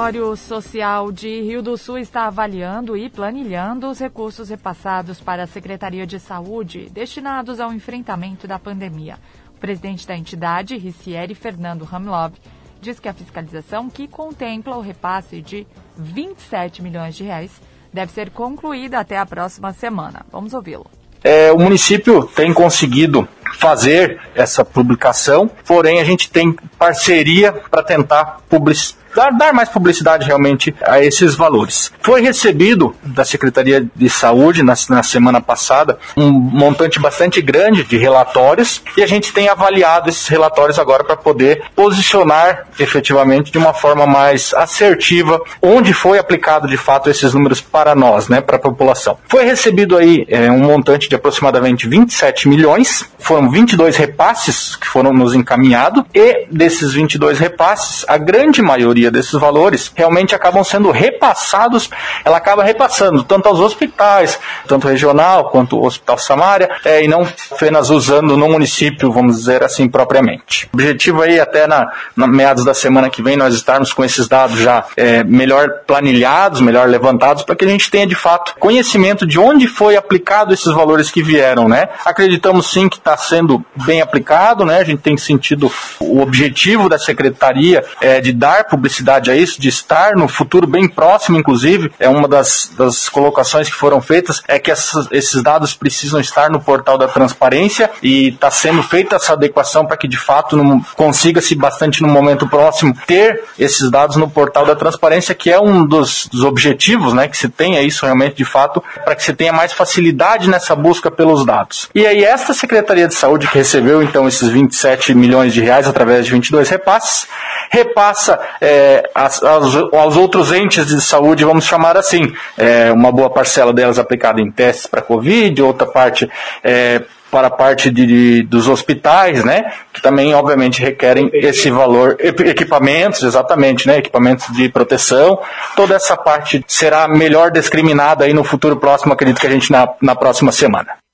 Observatório Social de Rio do Sul está avaliando e planilhando os recursos repassados para a Secretaria de Saúde destinados ao enfrentamento da pandemia. O presidente da entidade, Ricieri Fernando Ramlov, diz que a fiscalização, que contempla o repasse de 27 milhões de reais, deve ser concluída até a próxima semana. Vamos ouvi-lo. É, o município tem conseguido fazer essa publicação, porém a gente tem parceria para tentar publicitar dar, dar mais publicidade realmente a esses valores. Foi recebido da Secretaria de Saúde na, na semana passada um montante bastante grande de relatórios e a gente tem avaliado esses relatórios agora para poder posicionar efetivamente de uma forma mais assertiva onde foi aplicado de fato esses números para nós, né, para a população. Foi recebido aí é, um montante de aproximadamente 27 milhões, foram 22 repasses que foram nos encaminhados e desses 22 repasses, a grande maioria maioria desses valores realmente acabam sendo repassados, ela acaba repassando tanto aos hospitais, tanto regional quanto o Hospital Samária, é, e não apenas usando no município, vamos dizer assim, propriamente. O objetivo aí, até na, na meados da semana que vem, nós estarmos com esses dados já é, melhor planilhados, melhor levantados, para que a gente tenha de fato conhecimento de onde foi aplicado esses valores que vieram, né? Acreditamos sim que está sendo bem aplicado, né? A gente tem sentido o objetivo da secretaria é de dar publicidade publicidade a isso, de estar no futuro bem próximo, inclusive, é uma das, das colocações que foram feitas, é que esses dados precisam estar no portal da transparência e está sendo feita essa adequação para que de fato consiga-se bastante no momento próximo ter esses dados no portal da transparência, que é um dos, dos objetivos, né, que se tenha isso realmente de fato, para que se tenha mais facilidade nessa busca pelos dados. E aí esta Secretaria de Saúde que recebeu então esses 27 milhões de reais através de 22 repasses, repassa é, é, as, as, aos outros entes de saúde, vamos chamar assim. É, uma boa parcela delas aplicada em testes para Covid, outra parte é, para a parte de, de, dos hospitais, né, que também obviamente requerem esse valor, equipamentos, exatamente, né, equipamentos de proteção, toda essa parte será melhor discriminada aí no futuro próximo, acredito que a gente na, na próxima semana.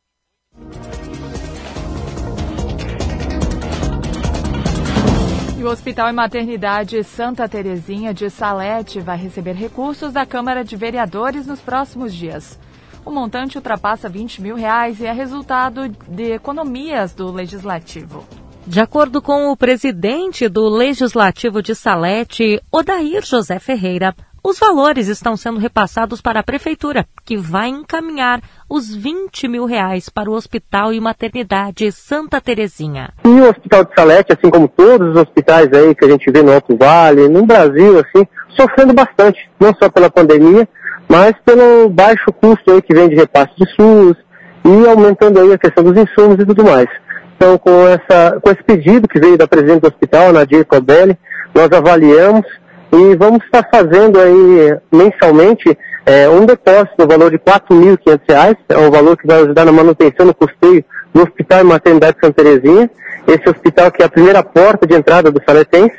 E o Hospital e Maternidade Santa Terezinha de Salete vai receber recursos da Câmara de Vereadores nos próximos dias. O montante ultrapassa 20 mil reais e é resultado de economias do Legislativo. De acordo com o presidente do Legislativo de Salete, Odair José Ferreira, os valores estão sendo repassados para a Prefeitura, que vai encaminhar os 20 mil reais para o Hospital e Maternidade Santa Terezinha. E o Hospital de Salete, assim como todos os hospitais aí que a gente vê no Alto Vale, no Brasil, assim, sofrendo bastante, não só pela pandemia, mas pelo baixo custo aí que vem de repasse de SUS e aumentando aí a questão dos insumos e tudo mais. Então, com, essa, com esse pedido que veio da presidente do hospital, Nadir Cobelli, nós avaliamos e vamos estar fazendo aí mensalmente é, um depósito no valor de R$ 4.500, é um valor que vai ajudar na manutenção no custeio do Hospital e Maternidade Santa Terezinha, esse hospital que é a primeira porta de entrada do Saletense,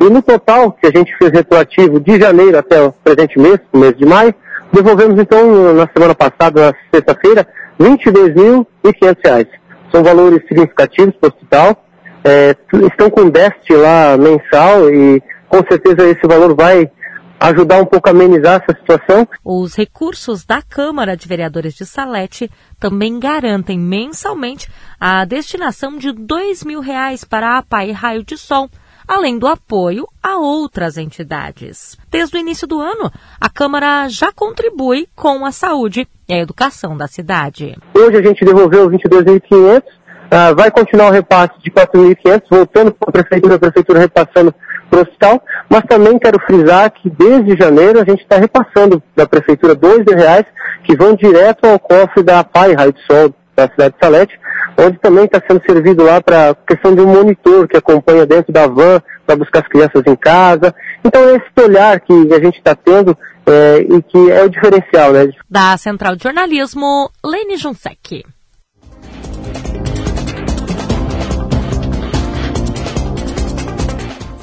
e no total, que a gente fez retroativo de janeiro até o presente mês, o mês de maio, devolvemos então, na semana passada, na sexta-feira, R$ 22.500. São valores significativos para o hospital, é, estão com déficit lá mensal e com certeza esse valor vai ajudar um pouco a amenizar essa situação. Os recursos da Câmara de Vereadores de Salete também garantem mensalmente a destinação de dois mil reais para a Pai Raio de Sol, além do apoio a outras entidades. Desde o início do ano, a Câmara já contribui com a saúde e a educação da cidade. Hoje a gente devolveu 22.500, uh, vai continuar o repasse de 4.500, voltando para a Prefeitura, a Prefeitura repassando o hospital, mas também quero frisar que desde janeiro a gente está repassando da Prefeitura dois reais que vão direto ao cofre da PAI Raio de Sol da cidade de Salete, onde também está sendo servido lá para questão de um monitor que acompanha dentro da van para buscar as crianças em casa. Então esse olhar que a gente está tendo é, e que é o diferencial, né? Da Central de Jornalismo, Lene Junsec.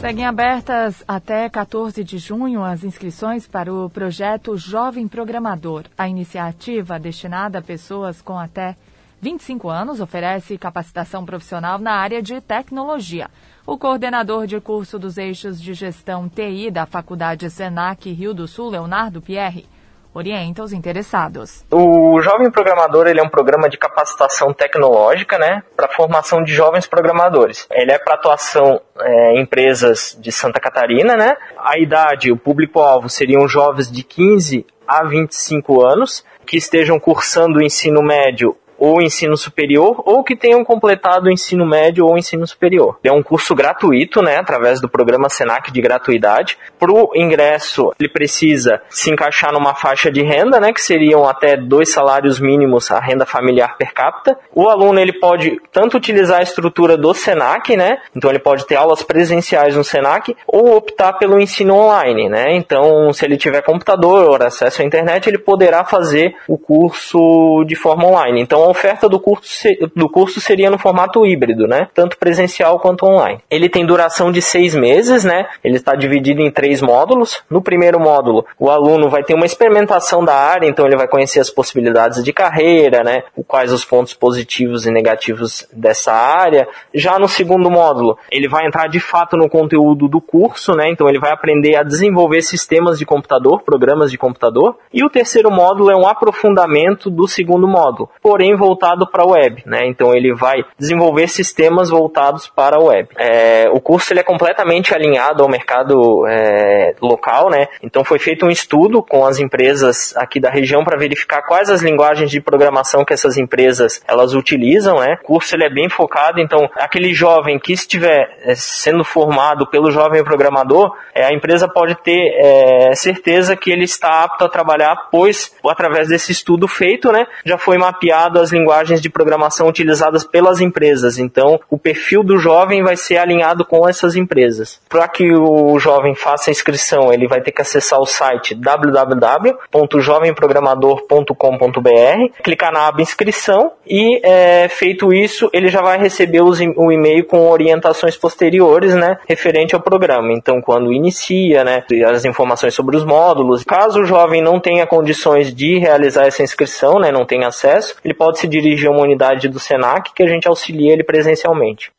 Seguem abertas até 14 de junho as inscrições para o projeto Jovem Programador. A iniciativa, destinada a pessoas com até 25 anos, oferece capacitação profissional na área de tecnologia. O coordenador de curso dos eixos de gestão TI da Faculdade Senac Rio do Sul, Leonardo Pierre, orienta os interessados. O Jovem Programador ele é um programa de capacitação tecnológica, né, para formação de jovens programadores. Ele é para atuação é, em empresas de Santa Catarina, né. A idade, o público-alvo seriam jovens de 15 a 25 anos que estejam cursando o ensino médio ou ensino superior ou que tenham completado o ensino médio ou ensino superior. É um curso gratuito, né, através do programa Senac de gratuidade. Para o ingresso, ele precisa se encaixar numa faixa de renda, né, que seriam até dois salários mínimos a renda familiar per capita. O aluno ele pode tanto utilizar a estrutura do Senac, né, então ele pode ter aulas presenciais no Senac ou optar pelo ensino online, né. Então, se ele tiver computador, acesso à internet, ele poderá fazer o curso de forma online. Então, oferta do curso, do curso seria no formato híbrido, né? Tanto presencial quanto online. Ele tem duração de seis meses, né? Ele está dividido em três módulos. No primeiro módulo, o aluno vai ter uma experimentação da área, então ele vai conhecer as possibilidades de carreira, né? Quais os pontos positivos e negativos dessa área. Já no segundo módulo, ele vai entrar de fato no conteúdo do curso, né? Então ele vai aprender a desenvolver sistemas de computador, programas de computador. E o terceiro módulo é um aprofundamento do segundo módulo. Porém, voltado para a web, né? Então ele vai desenvolver sistemas voltados para a web. É, o curso ele é completamente alinhado ao mercado é, local, né? Então foi feito um estudo com as empresas aqui da região para verificar quais as linguagens de programação que essas empresas elas utilizam, né? O curso ele é bem focado, então aquele jovem que estiver é, sendo formado pelo jovem programador, é, a empresa pode ter é, certeza que ele está apto a trabalhar, pois através desse estudo feito, né, já foi mapeado as linguagens de programação utilizadas pelas empresas. Então, o perfil do jovem vai ser alinhado com essas empresas. Para que o jovem faça a inscrição, ele vai ter que acessar o site www.jovemprogramador.com.br, clicar na aba inscrição e, é, feito isso, ele já vai receber os, o e-mail com orientações posteriores, né, referente ao programa. Então, quando inicia, né, as informações sobre os módulos. Caso o jovem não tenha condições de realizar essa inscrição, né, não tenha acesso, ele pode se dirigir a uma unidade do SENAC que a gente auxilia ele presencialmente.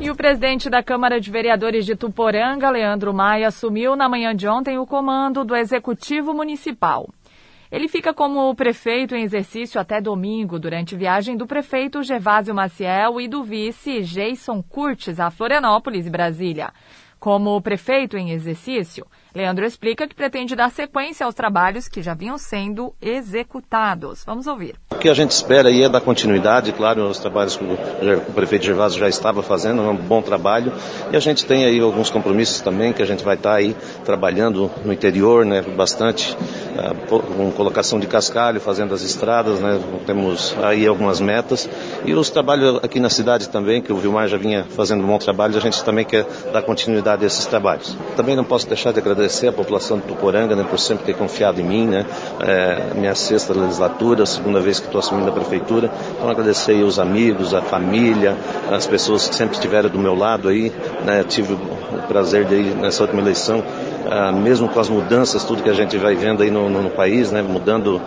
E o presidente da Câmara de Vereadores de Tuporanga, Leandro Maia, assumiu na manhã de ontem o comando do Executivo Municipal. Ele fica como prefeito em exercício até domingo, durante viagem do prefeito Gervásio Maciel e do vice Jason Curtis a Florianópolis e Brasília. Como prefeito em exercício, Leandro explica que pretende dar sequência aos trabalhos que já vinham sendo executados. Vamos ouvir. O que a gente espera aí é dar continuidade, claro, aos trabalhos que o prefeito Gervásio já estava fazendo, é um bom trabalho. E a gente tem aí alguns compromissos também que a gente vai estar aí trabalhando no interior, né, bastante, ah, com colocação de cascalho, fazendo as estradas, né, temos aí algumas metas. E os trabalhos aqui na cidade também, que o Vilmar já vinha fazendo um bom trabalho, a gente também quer dar continuidade a esses trabalhos. Também não posso deixar de agradecer a população de Tuporanga, né, por sempre ter confiado em mim, né, é, minha sexta legislatura, segunda vez que estou assumindo a prefeitura. Então agradecer os amigos, a família, as pessoas que sempre estiveram do meu lado aí, né, tive o prazer de ir nessa última eleição, ah, mesmo com as mudanças, tudo que a gente vai vendo aí no, no, no país, né, mudando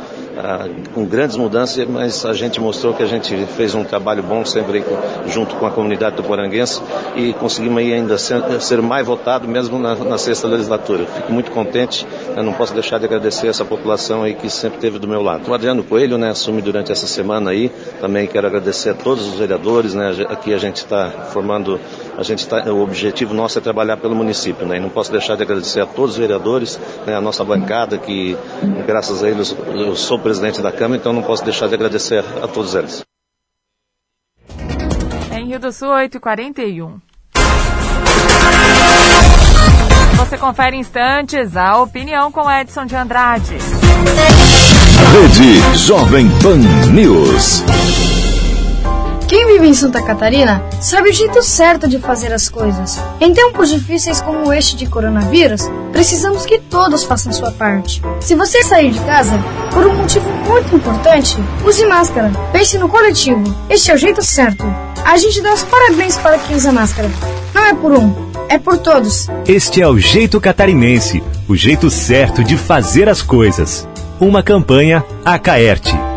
com grandes mudanças, mas a gente mostrou que a gente fez um trabalho bom sempre junto com a comunidade tuporanguense e conseguimos ainda ser, ser mais votado mesmo na, na, sexta legislatura. Fico muito contente, eu não posso deixar de agradecer essa população aí que sempre esteve do meu lado. O Adriano Coelho, né, assume durante essa semana aí, também quero agradecer a todos os vereadores, né, aqui a gente está formando a gente está, o objetivo nosso é trabalhar pelo município, né? E não posso deixar de agradecer a todos os vereadores, né? a nossa bancada, que graças a eles eu sou presidente da Câmara, então não posso deixar de agradecer a todos eles. Em Rio do Sul, 8h41. Você confere instantes a opinião com Edson de Andrade. Rede Jovem Pan News. Quem vive em Santa Catarina sabe o jeito certo de fazer as coisas. Em tempos difíceis como este de coronavírus, precisamos que todos façam sua parte. Se você sair de casa por um motivo muito importante, use máscara. Pense no coletivo. Este é o jeito certo. A gente dá os parabéns para quem usa máscara. Não é por um, é por todos. Este é o jeito catarinense, o jeito certo de fazer as coisas. Uma campanha Acaerte.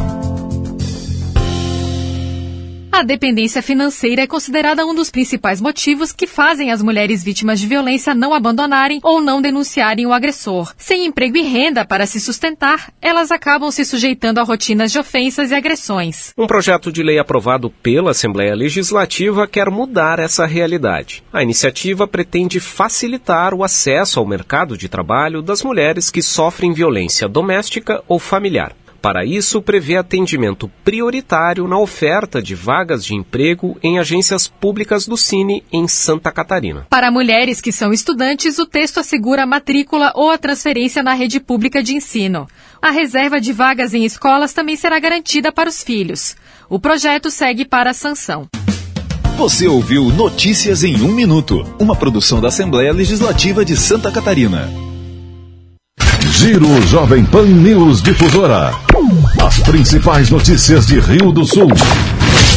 A dependência financeira é considerada um dos principais motivos que fazem as mulheres vítimas de violência não abandonarem ou não denunciarem o agressor. Sem emprego e renda para se sustentar, elas acabam se sujeitando a rotinas de ofensas e agressões. Um projeto de lei aprovado pela Assembleia Legislativa quer mudar essa realidade. A iniciativa pretende facilitar o acesso ao mercado de trabalho das mulheres que sofrem violência doméstica ou familiar. Para isso, prevê atendimento prioritário na oferta de vagas de emprego em agências públicas do Cine em Santa Catarina. Para mulheres que são estudantes, o texto assegura a matrícula ou a transferência na rede pública de ensino. A reserva de vagas em escolas também será garantida para os filhos. O projeto segue para a sanção. Você ouviu Notícias em um Minuto, uma produção da Assembleia Legislativa de Santa Catarina. Giro Jovem Pan News Difusora. As principais notícias de Rio do Sul,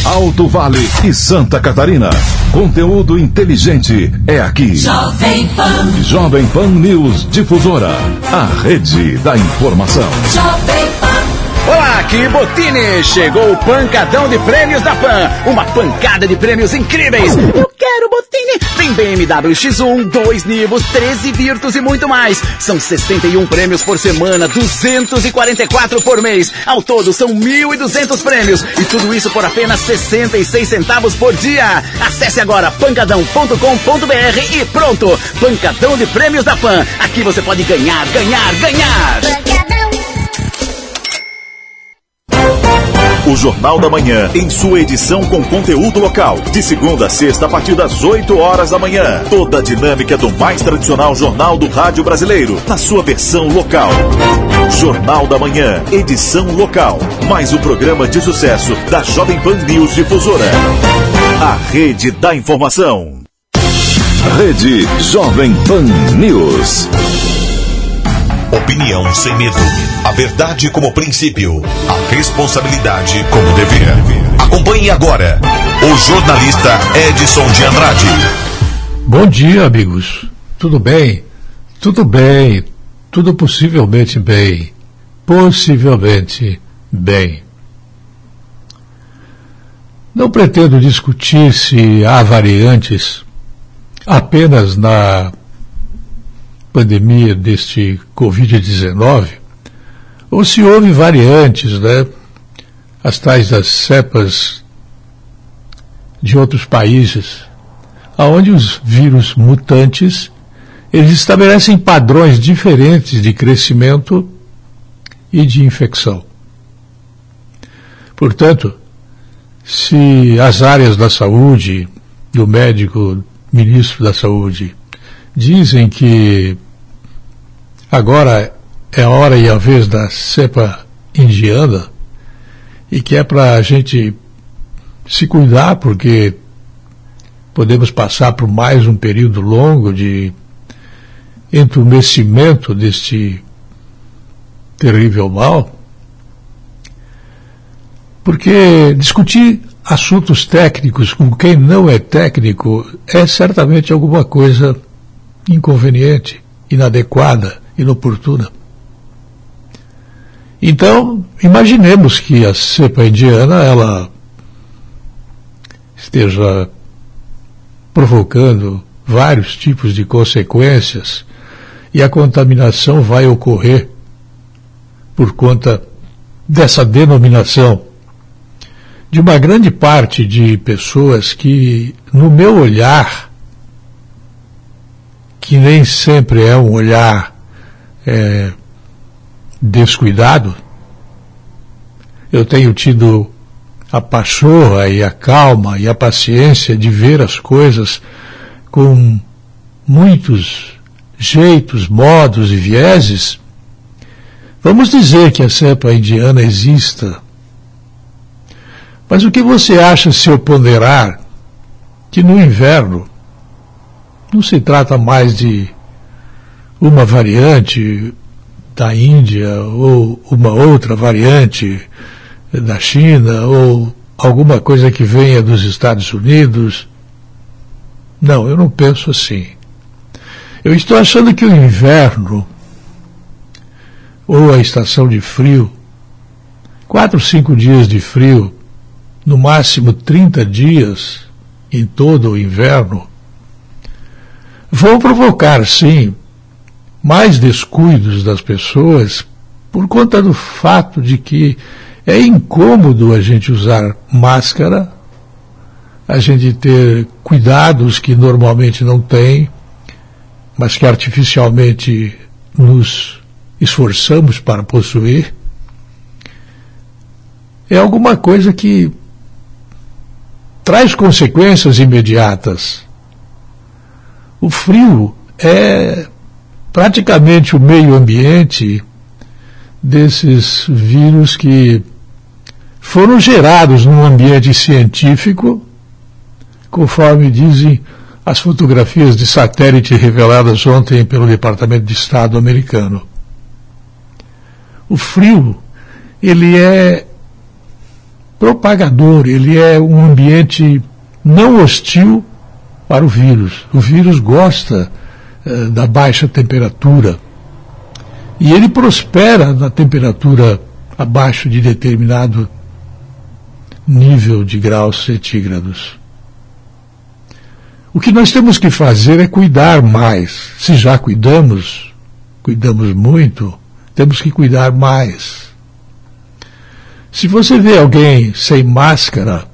Alto Vale e Santa Catarina. Conteúdo inteligente é aqui. Jovem Pan. Jovem Pan News Difusora. A rede da informação. Jovem Pan. Olá, aqui Botini! Chegou o pancadão de prêmios da PAN. Uma pancada de prêmios incríveis. Eu quero Botini! Tem BMW X1, dois Nivos, 13 Virtus e muito mais. São 61 prêmios por semana, 244 por mês. Ao todo são 1.200 prêmios. E tudo isso por apenas 66 centavos por dia. Acesse agora pancadão.com.br e pronto! Pancadão de prêmios da PAN. Aqui você pode ganhar, ganhar, ganhar. Pancadão. O Jornal da Manhã, em sua edição com conteúdo local. De segunda a sexta, a partir das 8 horas da manhã. Toda a dinâmica do mais tradicional jornal do rádio brasileiro, na sua versão local. Jornal da Manhã, edição local. Mais um programa de sucesso da Jovem Pan News Difusora. A rede da informação. Rede Jovem Pan News. Opinião sem medo. A verdade como princípio. A responsabilidade como dever. Acompanhe agora o jornalista Edson de Andrade. Bom dia, amigos. Tudo bem? Tudo bem. Tudo possivelmente bem. Possivelmente bem. Não pretendo discutir se há variantes apenas na pandemia deste Covid-19, ou se houve variantes, né? As tais das cepas de outros países, onde os vírus mutantes eles estabelecem padrões diferentes de crescimento e de infecção. Portanto, se as áreas da saúde e o médico ministro da saúde dizem que agora é a hora e a vez da cepa indiana e que é para a gente se cuidar porque podemos passar por mais um período longo de entumecimento deste terrível mal, porque discutir assuntos técnicos com quem não é técnico é certamente alguma coisa inconveniente, inadequada, inoportuna. Então, imaginemos que a cepa indiana ela esteja provocando vários tipos de consequências e a contaminação vai ocorrer por conta dessa denominação de uma grande parte de pessoas que, no meu olhar, que nem sempre é um olhar é, descuidado, eu tenho tido a pachorra e a calma e a paciência de ver as coisas com muitos jeitos, modos e vieses, vamos dizer que a cepa indiana exista. Mas o que você acha se eu ponderar que no inverno não se trata mais de uma variante da Índia ou uma outra variante da China ou alguma coisa que venha dos Estados Unidos? Não, eu não penso assim. Eu estou achando que o inverno, ou a estação de frio, quatro, cinco dias de frio, no máximo 30 dias em todo o inverno, vão provocar, sim, mais descuidos das pessoas por conta do fato de que é incômodo a gente usar máscara, a gente ter cuidados que normalmente não tem, mas que artificialmente nos esforçamos para possuir, é alguma coisa que traz consequências imediatas. O frio é praticamente o meio ambiente desses vírus que foram gerados num ambiente científico, conforme dizem as fotografias de satélite reveladas ontem pelo Departamento de Estado americano. O frio, ele é propagador, ele é um ambiente não hostil para o vírus. O vírus gosta eh, da baixa temperatura e ele prospera na temperatura abaixo de determinado nível de graus centígrados. O que nós temos que fazer é cuidar mais. Se já cuidamos, cuidamos muito, temos que cuidar mais. Se você vê alguém sem máscara,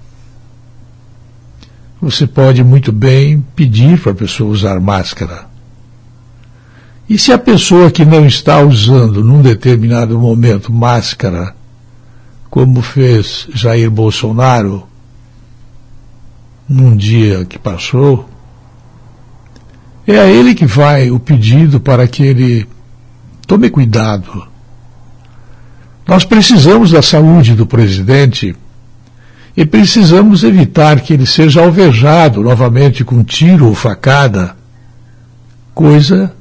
você pode muito bem pedir para a pessoa usar máscara. E se a pessoa que não está usando num determinado momento máscara, como fez Jair Bolsonaro num dia que passou, é a ele que vai o pedido para que ele tome cuidado. Nós precisamos da saúde do presidente e precisamos evitar que ele seja alvejado novamente com tiro ou facada, coisa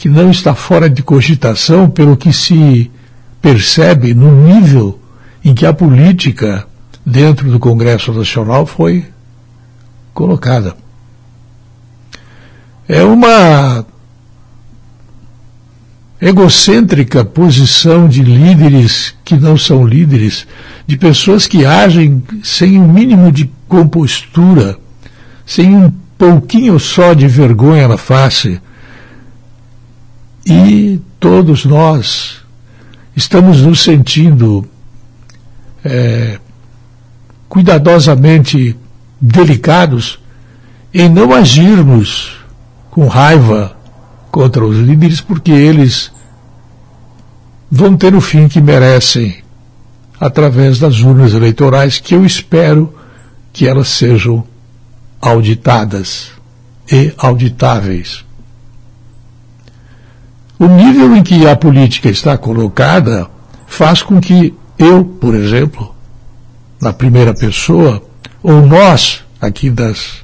que não está fora de cogitação pelo que se percebe no nível em que a política dentro do Congresso Nacional foi colocada. É uma egocêntrica posição de líderes que não são líderes, de pessoas que agem sem o um mínimo de compostura, sem um pouquinho só de vergonha na face. E todos nós estamos nos sentindo é, cuidadosamente delicados em não agirmos com raiva contra os líderes, porque eles vão ter o fim que merecem através das urnas eleitorais, que eu espero que elas sejam auditadas e auditáveis. O nível em que a política está colocada faz com que eu, por exemplo, na primeira pessoa, ou nós, aqui das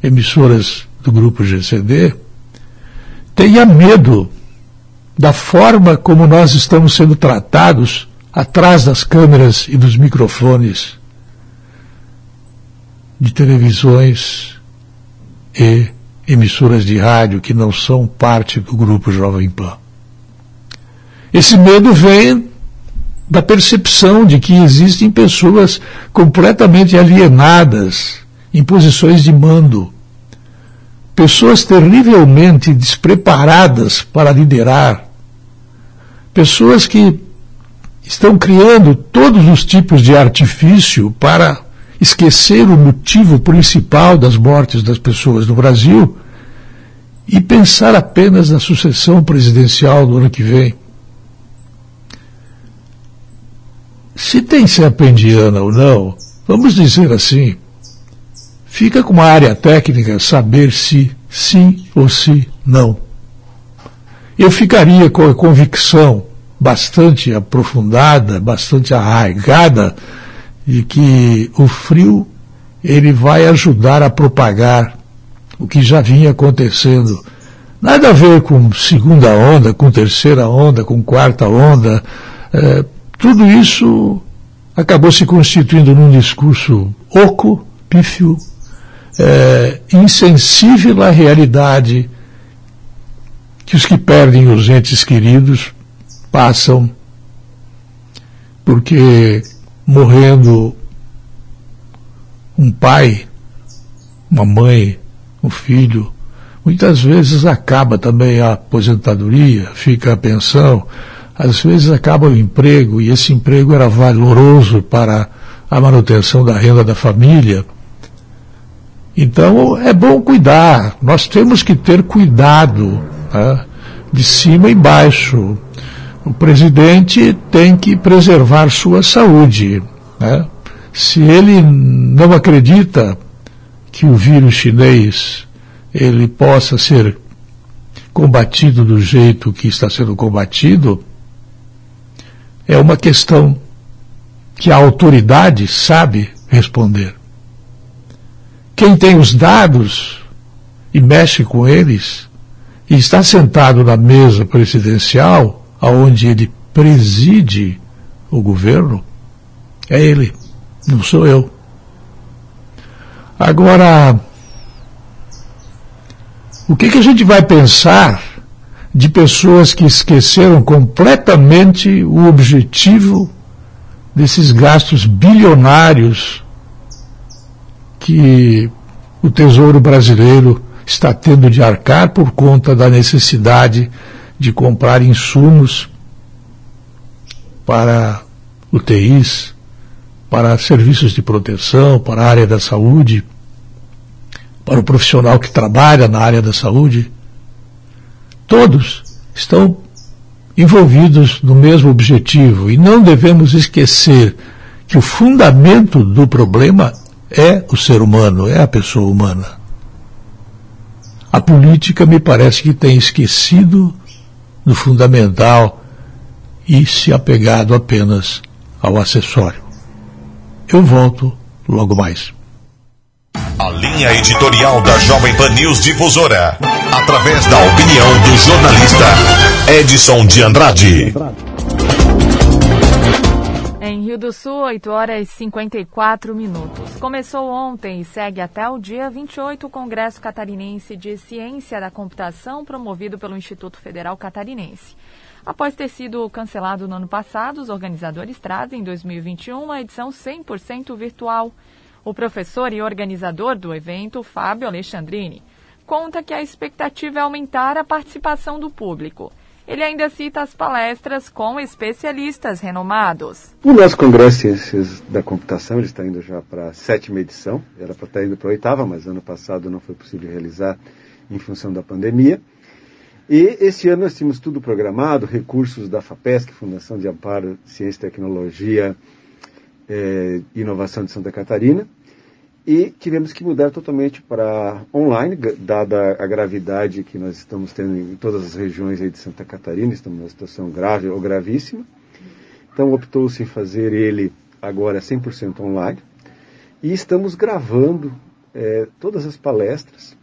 emissoras do grupo GCD, tenha medo da forma como nós estamos sendo tratados atrás das câmeras e dos microfones de televisões e emissoras de rádio que não são parte do grupo Jovem Pan. Esse medo vem da percepção de que existem pessoas completamente alienadas em posições de mando, pessoas terrivelmente despreparadas para liderar, pessoas que estão criando todos os tipos de artifício para esquecer o motivo principal das mortes das pessoas no Brasil e pensar apenas na sucessão presidencial do ano que vem. Se tem serpendiana ou não, vamos dizer assim, fica com uma área técnica saber se sim ou se não. Eu ficaria com a convicção bastante aprofundada, bastante arraigada, de que o frio ele vai ajudar a propagar o que já vinha acontecendo. Nada a ver com segunda onda, com terceira onda, com quarta onda. É, tudo isso acabou se constituindo num discurso oco, pífio, é, insensível à realidade que os que perdem os entes queridos passam, porque morrendo um pai, uma mãe, um filho, muitas vezes acaba também a aposentadoria, fica a pensão, às vezes acaba o emprego, e esse emprego era valoroso para a manutenção da renda da família. Então é bom cuidar, nós temos que ter cuidado, né? de cima e baixo. O presidente tem que preservar sua saúde. Né? Se ele não acredita que o vírus chinês ele possa ser combatido do jeito que está sendo combatido, é uma questão que a autoridade sabe responder. Quem tem os dados e mexe com eles e está sentado na mesa presidencial, aonde ele preside o governo, é ele, não sou eu. Agora, o que, que a gente vai pensar de pessoas que esqueceram completamente o objetivo desses gastos bilionários que o Tesouro Brasileiro está tendo de arcar por conta da necessidade de comprar insumos para UTIs, para serviços de proteção, para a área da saúde, para o profissional que trabalha na área da saúde todos estão envolvidos no mesmo objetivo e não devemos esquecer que o fundamento do problema é o ser humano, é a pessoa humana. A política me parece que tem esquecido do fundamental e se apegado apenas ao acessório. Eu volto logo mais. A linha editorial da Jovem Pan News Difusora, através da opinião do jornalista Edson de Andrade. Em Rio do Sul, 8 horas e 54 minutos. Começou ontem e segue até o dia 28 o Congresso Catarinense de Ciência da Computação, promovido pelo Instituto Federal Catarinense. Após ter sido cancelado no ano passado, os organizadores trazem em 2021 uma edição 100% virtual. O professor e organizador do evento, Fábio Alexandrini, conta que a expectativa é aumentar a participação do público. Ele ainda cita as palestras com especialistas renomados. O nosso Congresso de Ciências da Computação ele está indo já para a sétima edição, era para estar indo para a oitava, mas ano passado não foi possível realizar em função da pandemia. E esse ano nós tínhamos tudo programado, recursos da FAPESC, Fundação de Amparo Ciência, Tecnologia e eh, Inovação de Santa Catarina, e tivemos que mudar totalmente para online, dada a gravidade que nós estamos tendo em todas as regiões de Santa Catarina, estamos numa situação grave ou gravíssima. Então optou-se em fazer ele agora 100% online, e estamos gravando eh, todas as palestras,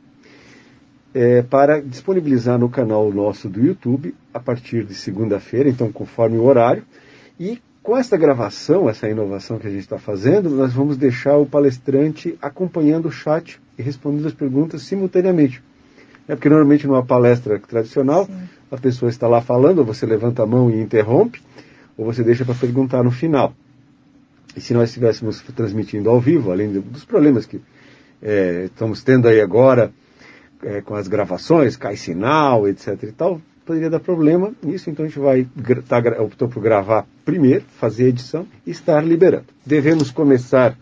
é, para disponibilizar no canal nosso do YouTube a partir de segunda-feira, então conforme o horário. E com essa gravação, essa inovação que a gente está fazendo, nós vamos deixar o palestrante acompanhando o chat e respondendo as perguntas simultaneamente. É porque normalmente numa palestra tradicional, Sim. a pessoa está lá falando, ou você levanta a mão e interrompe, ou você deixa para perguntar no final. E se nós estivéssemos transmitindo ao vivo, além dos problemas que é, estamos tendo aí agora, é, com as gravações, cai sinal, etc e tal, poderia dar problema nisso, então a gente vai tá, optou por gravar primeiro, fazer a edição e estar liberando. Devemos começar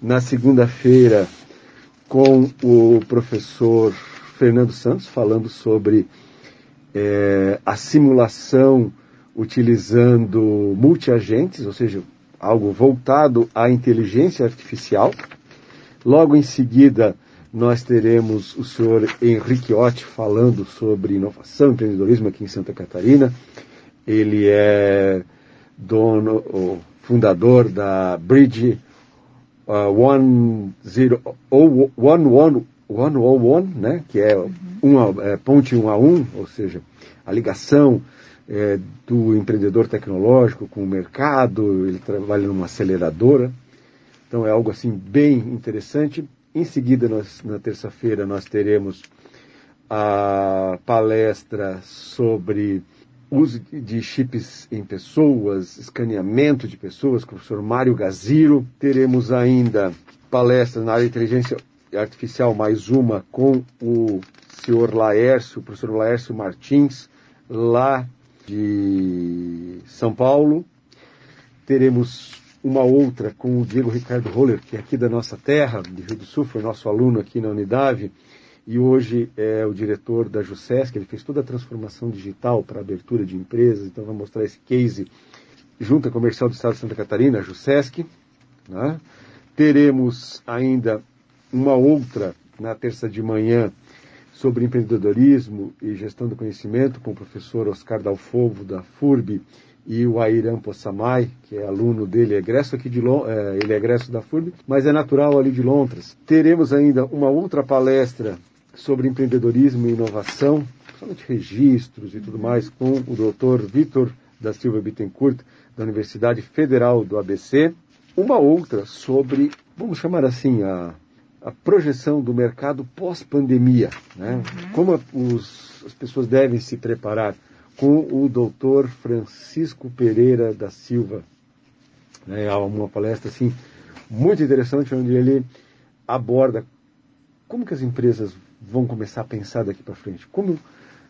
na segunda-feira com o professor Fernando Santos falando sobre é, a simulação utilizando multiagentes, ou seja, algo voltado à inteligência artificial. Logo em seguida, nós teremos o senhor Henrique Otti falando sobre inovação e empreendedorismo aqui em Santa Catarina. Ele é dono, fundador da Bridge uh, 101, né, que é, uma, é ponte 1 a 1, ou seja, a ligação é, do empreendedor tecnológico com o mercado, ele trabalha numa aceleradora. Então é algo assim bem interessante. Em seguida, nós, na terça-feira, nós teremos a palestra sobre uso de chips em pessoas, escaneamento de pessoas, com o professor Mário Gaziro. Teremos ainda palestras na área de inteligência artificial, mais uma, com o senhor Laércio, o professor Laércio Martins, lá de São Paulo. Teremos uma outra com o Diego Ricardo Roller, que é aqui da nossa terra, de Rio do Sul, foi nosso aluno aqui na Unidade, e hoje é o diretor da JUSESC, ele fez toda a transformação digital para abertura de empresas, então vai mostrar esse case Junta Comercial do Estado de Santa Catarina, a JUSESC. Né? Teremos ainda uma outra na terça de manhã sobre empreendedorismo e gestão do conhecimento com o professor Oscar Dalfovo, da FURB, e o Airam Possamay, que é aluno dele, é egresso aqui de é, ele é egresso da FURB, mas é natural ali de Londres. Teremos ainda uma outra palestra sobre empreendedorismo e inovação, principalmente registros e tudo mais, com o doutor Vitor da Silva Bittencourt, da Universidade Federal do ABC. Uma outra sobre, vamos chamar assim, a, a projeção do mercado pós-pandemia, né? Uhum. Como os, as pessoas devem se preparar com o doutor Francisco Pereira da Silva. É uma palestra assim muito interessante onde ele aborda como que as empresas vão começar a pensar daqui para frente, como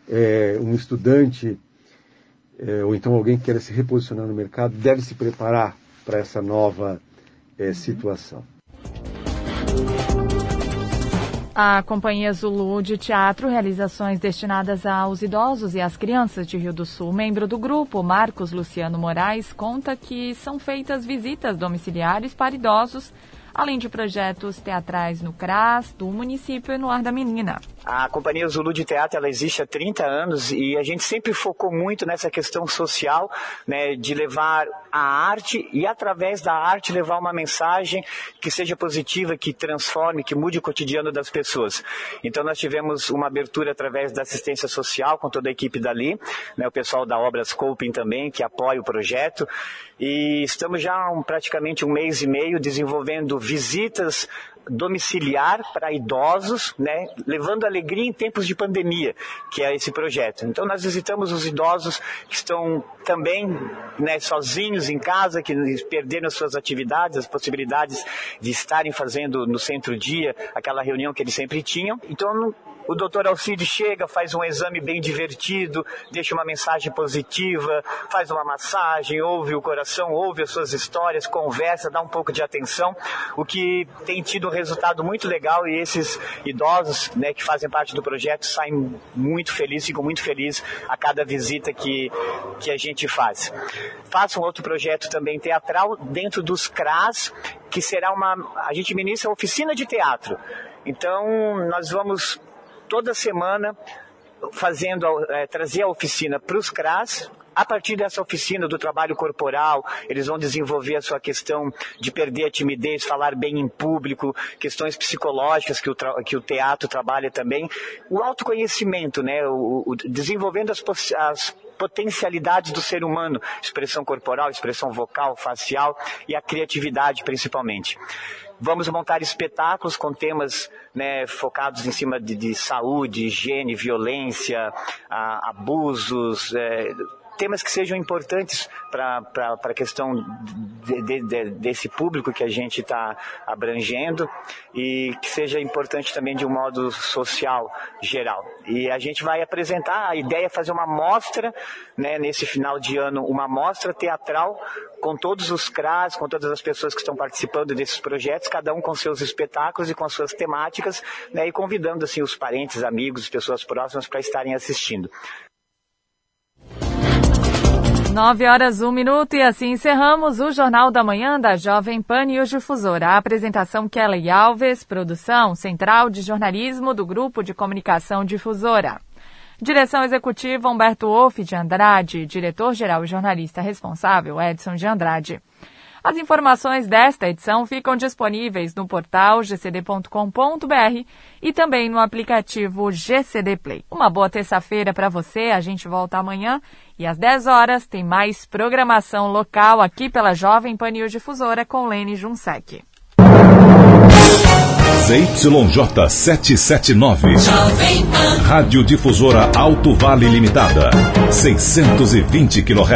é, um estudante é, ou então alguém que queira se reposicionar no mercado deve se preparar para essa nova é, situação. A Companhia Zulu de Teatro realiza ações destinadas aos idosos e às crianças de Rio do Sul. Membro do grupo, Marcos Luciano Moraes, conta que são feitas visitas domiciliares para idosos além de projetos teatrais no CRAS, do município e no Ar da Menina. A Companhia Zulu de Teatro ela existe há 30 anos e a gente sempre focou muito nessa questão social, né, de levar a arte e através da arte levar uma mensagem que seja positiva, que transforme, que mude o cotidiano das pessoas. Então nós tivemos uma abertura através da assistência social com toda a equipe dali, né, o pessoal da Obras Coping também, que apoia o projeto. E estamos já um, praticamente um mês e meio desenvolvendo visitas domiciliar para idosos, né, levando alegria em tempos de pandemia, que é esse projeto. Então nós visitamos os idosos que estão também né, sozinhos em casa, que perderam as suas atividades, as possibilidades de estarem fazendo no centro-dia aquela reunião que eles sempre tinham. Então o doutor Alcide chega, faz um exame bem divertido, deixa uma mensagem positiva, faz uma massagem, ouve o coração, ouve as suas histórias, conversa, dá um pouco de atenção, o que tem tido um resultado muito legal e esses idosos né, que fazem parte do projeto saem muito felizes, ficam muito felizes a cada visita que, que a gente faz. Faço um outro projeto também teatral dentro dos CRAS, que será uma. A gente ministra oficina de teatro. Então, nós vamos toda semana fazendo, é, trazer a oficina para os CRAS, a partir dessa oficina do trabalho corporal, eles vão desenvolver a sua questão de perder a timidez, falar bem em público, questões psicológicas que o, que o teatro trabalha também. O autoconhecimento, né? O, o desenvolvendo as, as potencialidades do ser humano, expressão corporal, expressão vocal, facial e a criatividade principalmente. Vamos montar espetáculos com temas né, focados em cima de, de saúde, higiene, violência, a, abusos, é, temas que sejam importantes para a questão de, de, de, desse público que a gente está abrangendo e que seja importante também de um modo social geral. E a gente vai apresentar, a ideia é fazer uma mostra, né, nesse final de ano, uma mostra teatral com todos os CRAS, com todas as pessoas que estão participando desses projetos, cada um com seus espetáculos e com suas temáticas, né, e convidando assim os parentes, amigos, pessoas próximas para estarem assistindo. 9 horas, 1 minuto e assim encerramos o Jornal da Manhã da Jovem Pan e o Difusora. A apresentação Kelly Alves, produção Central de Jornalismo do Grupo de Comunicação Difusora. Direção Executiva Humberto Wolff de Andrade, diretor-geral e jornalista responsável Edson de Andrade. As informações desta edição ficam disponíveis no portal gcd.com.br e também no aplicativo GCD Play. Uma boa terça-feira para você, a gente volta amanhã e às 10 horas tem mais programação local aqui pela Jovem Pan News Difusora com Lene Junsec. ZYJ 779. Rádio Difusora Alto Vale Limitada. 620 kHz.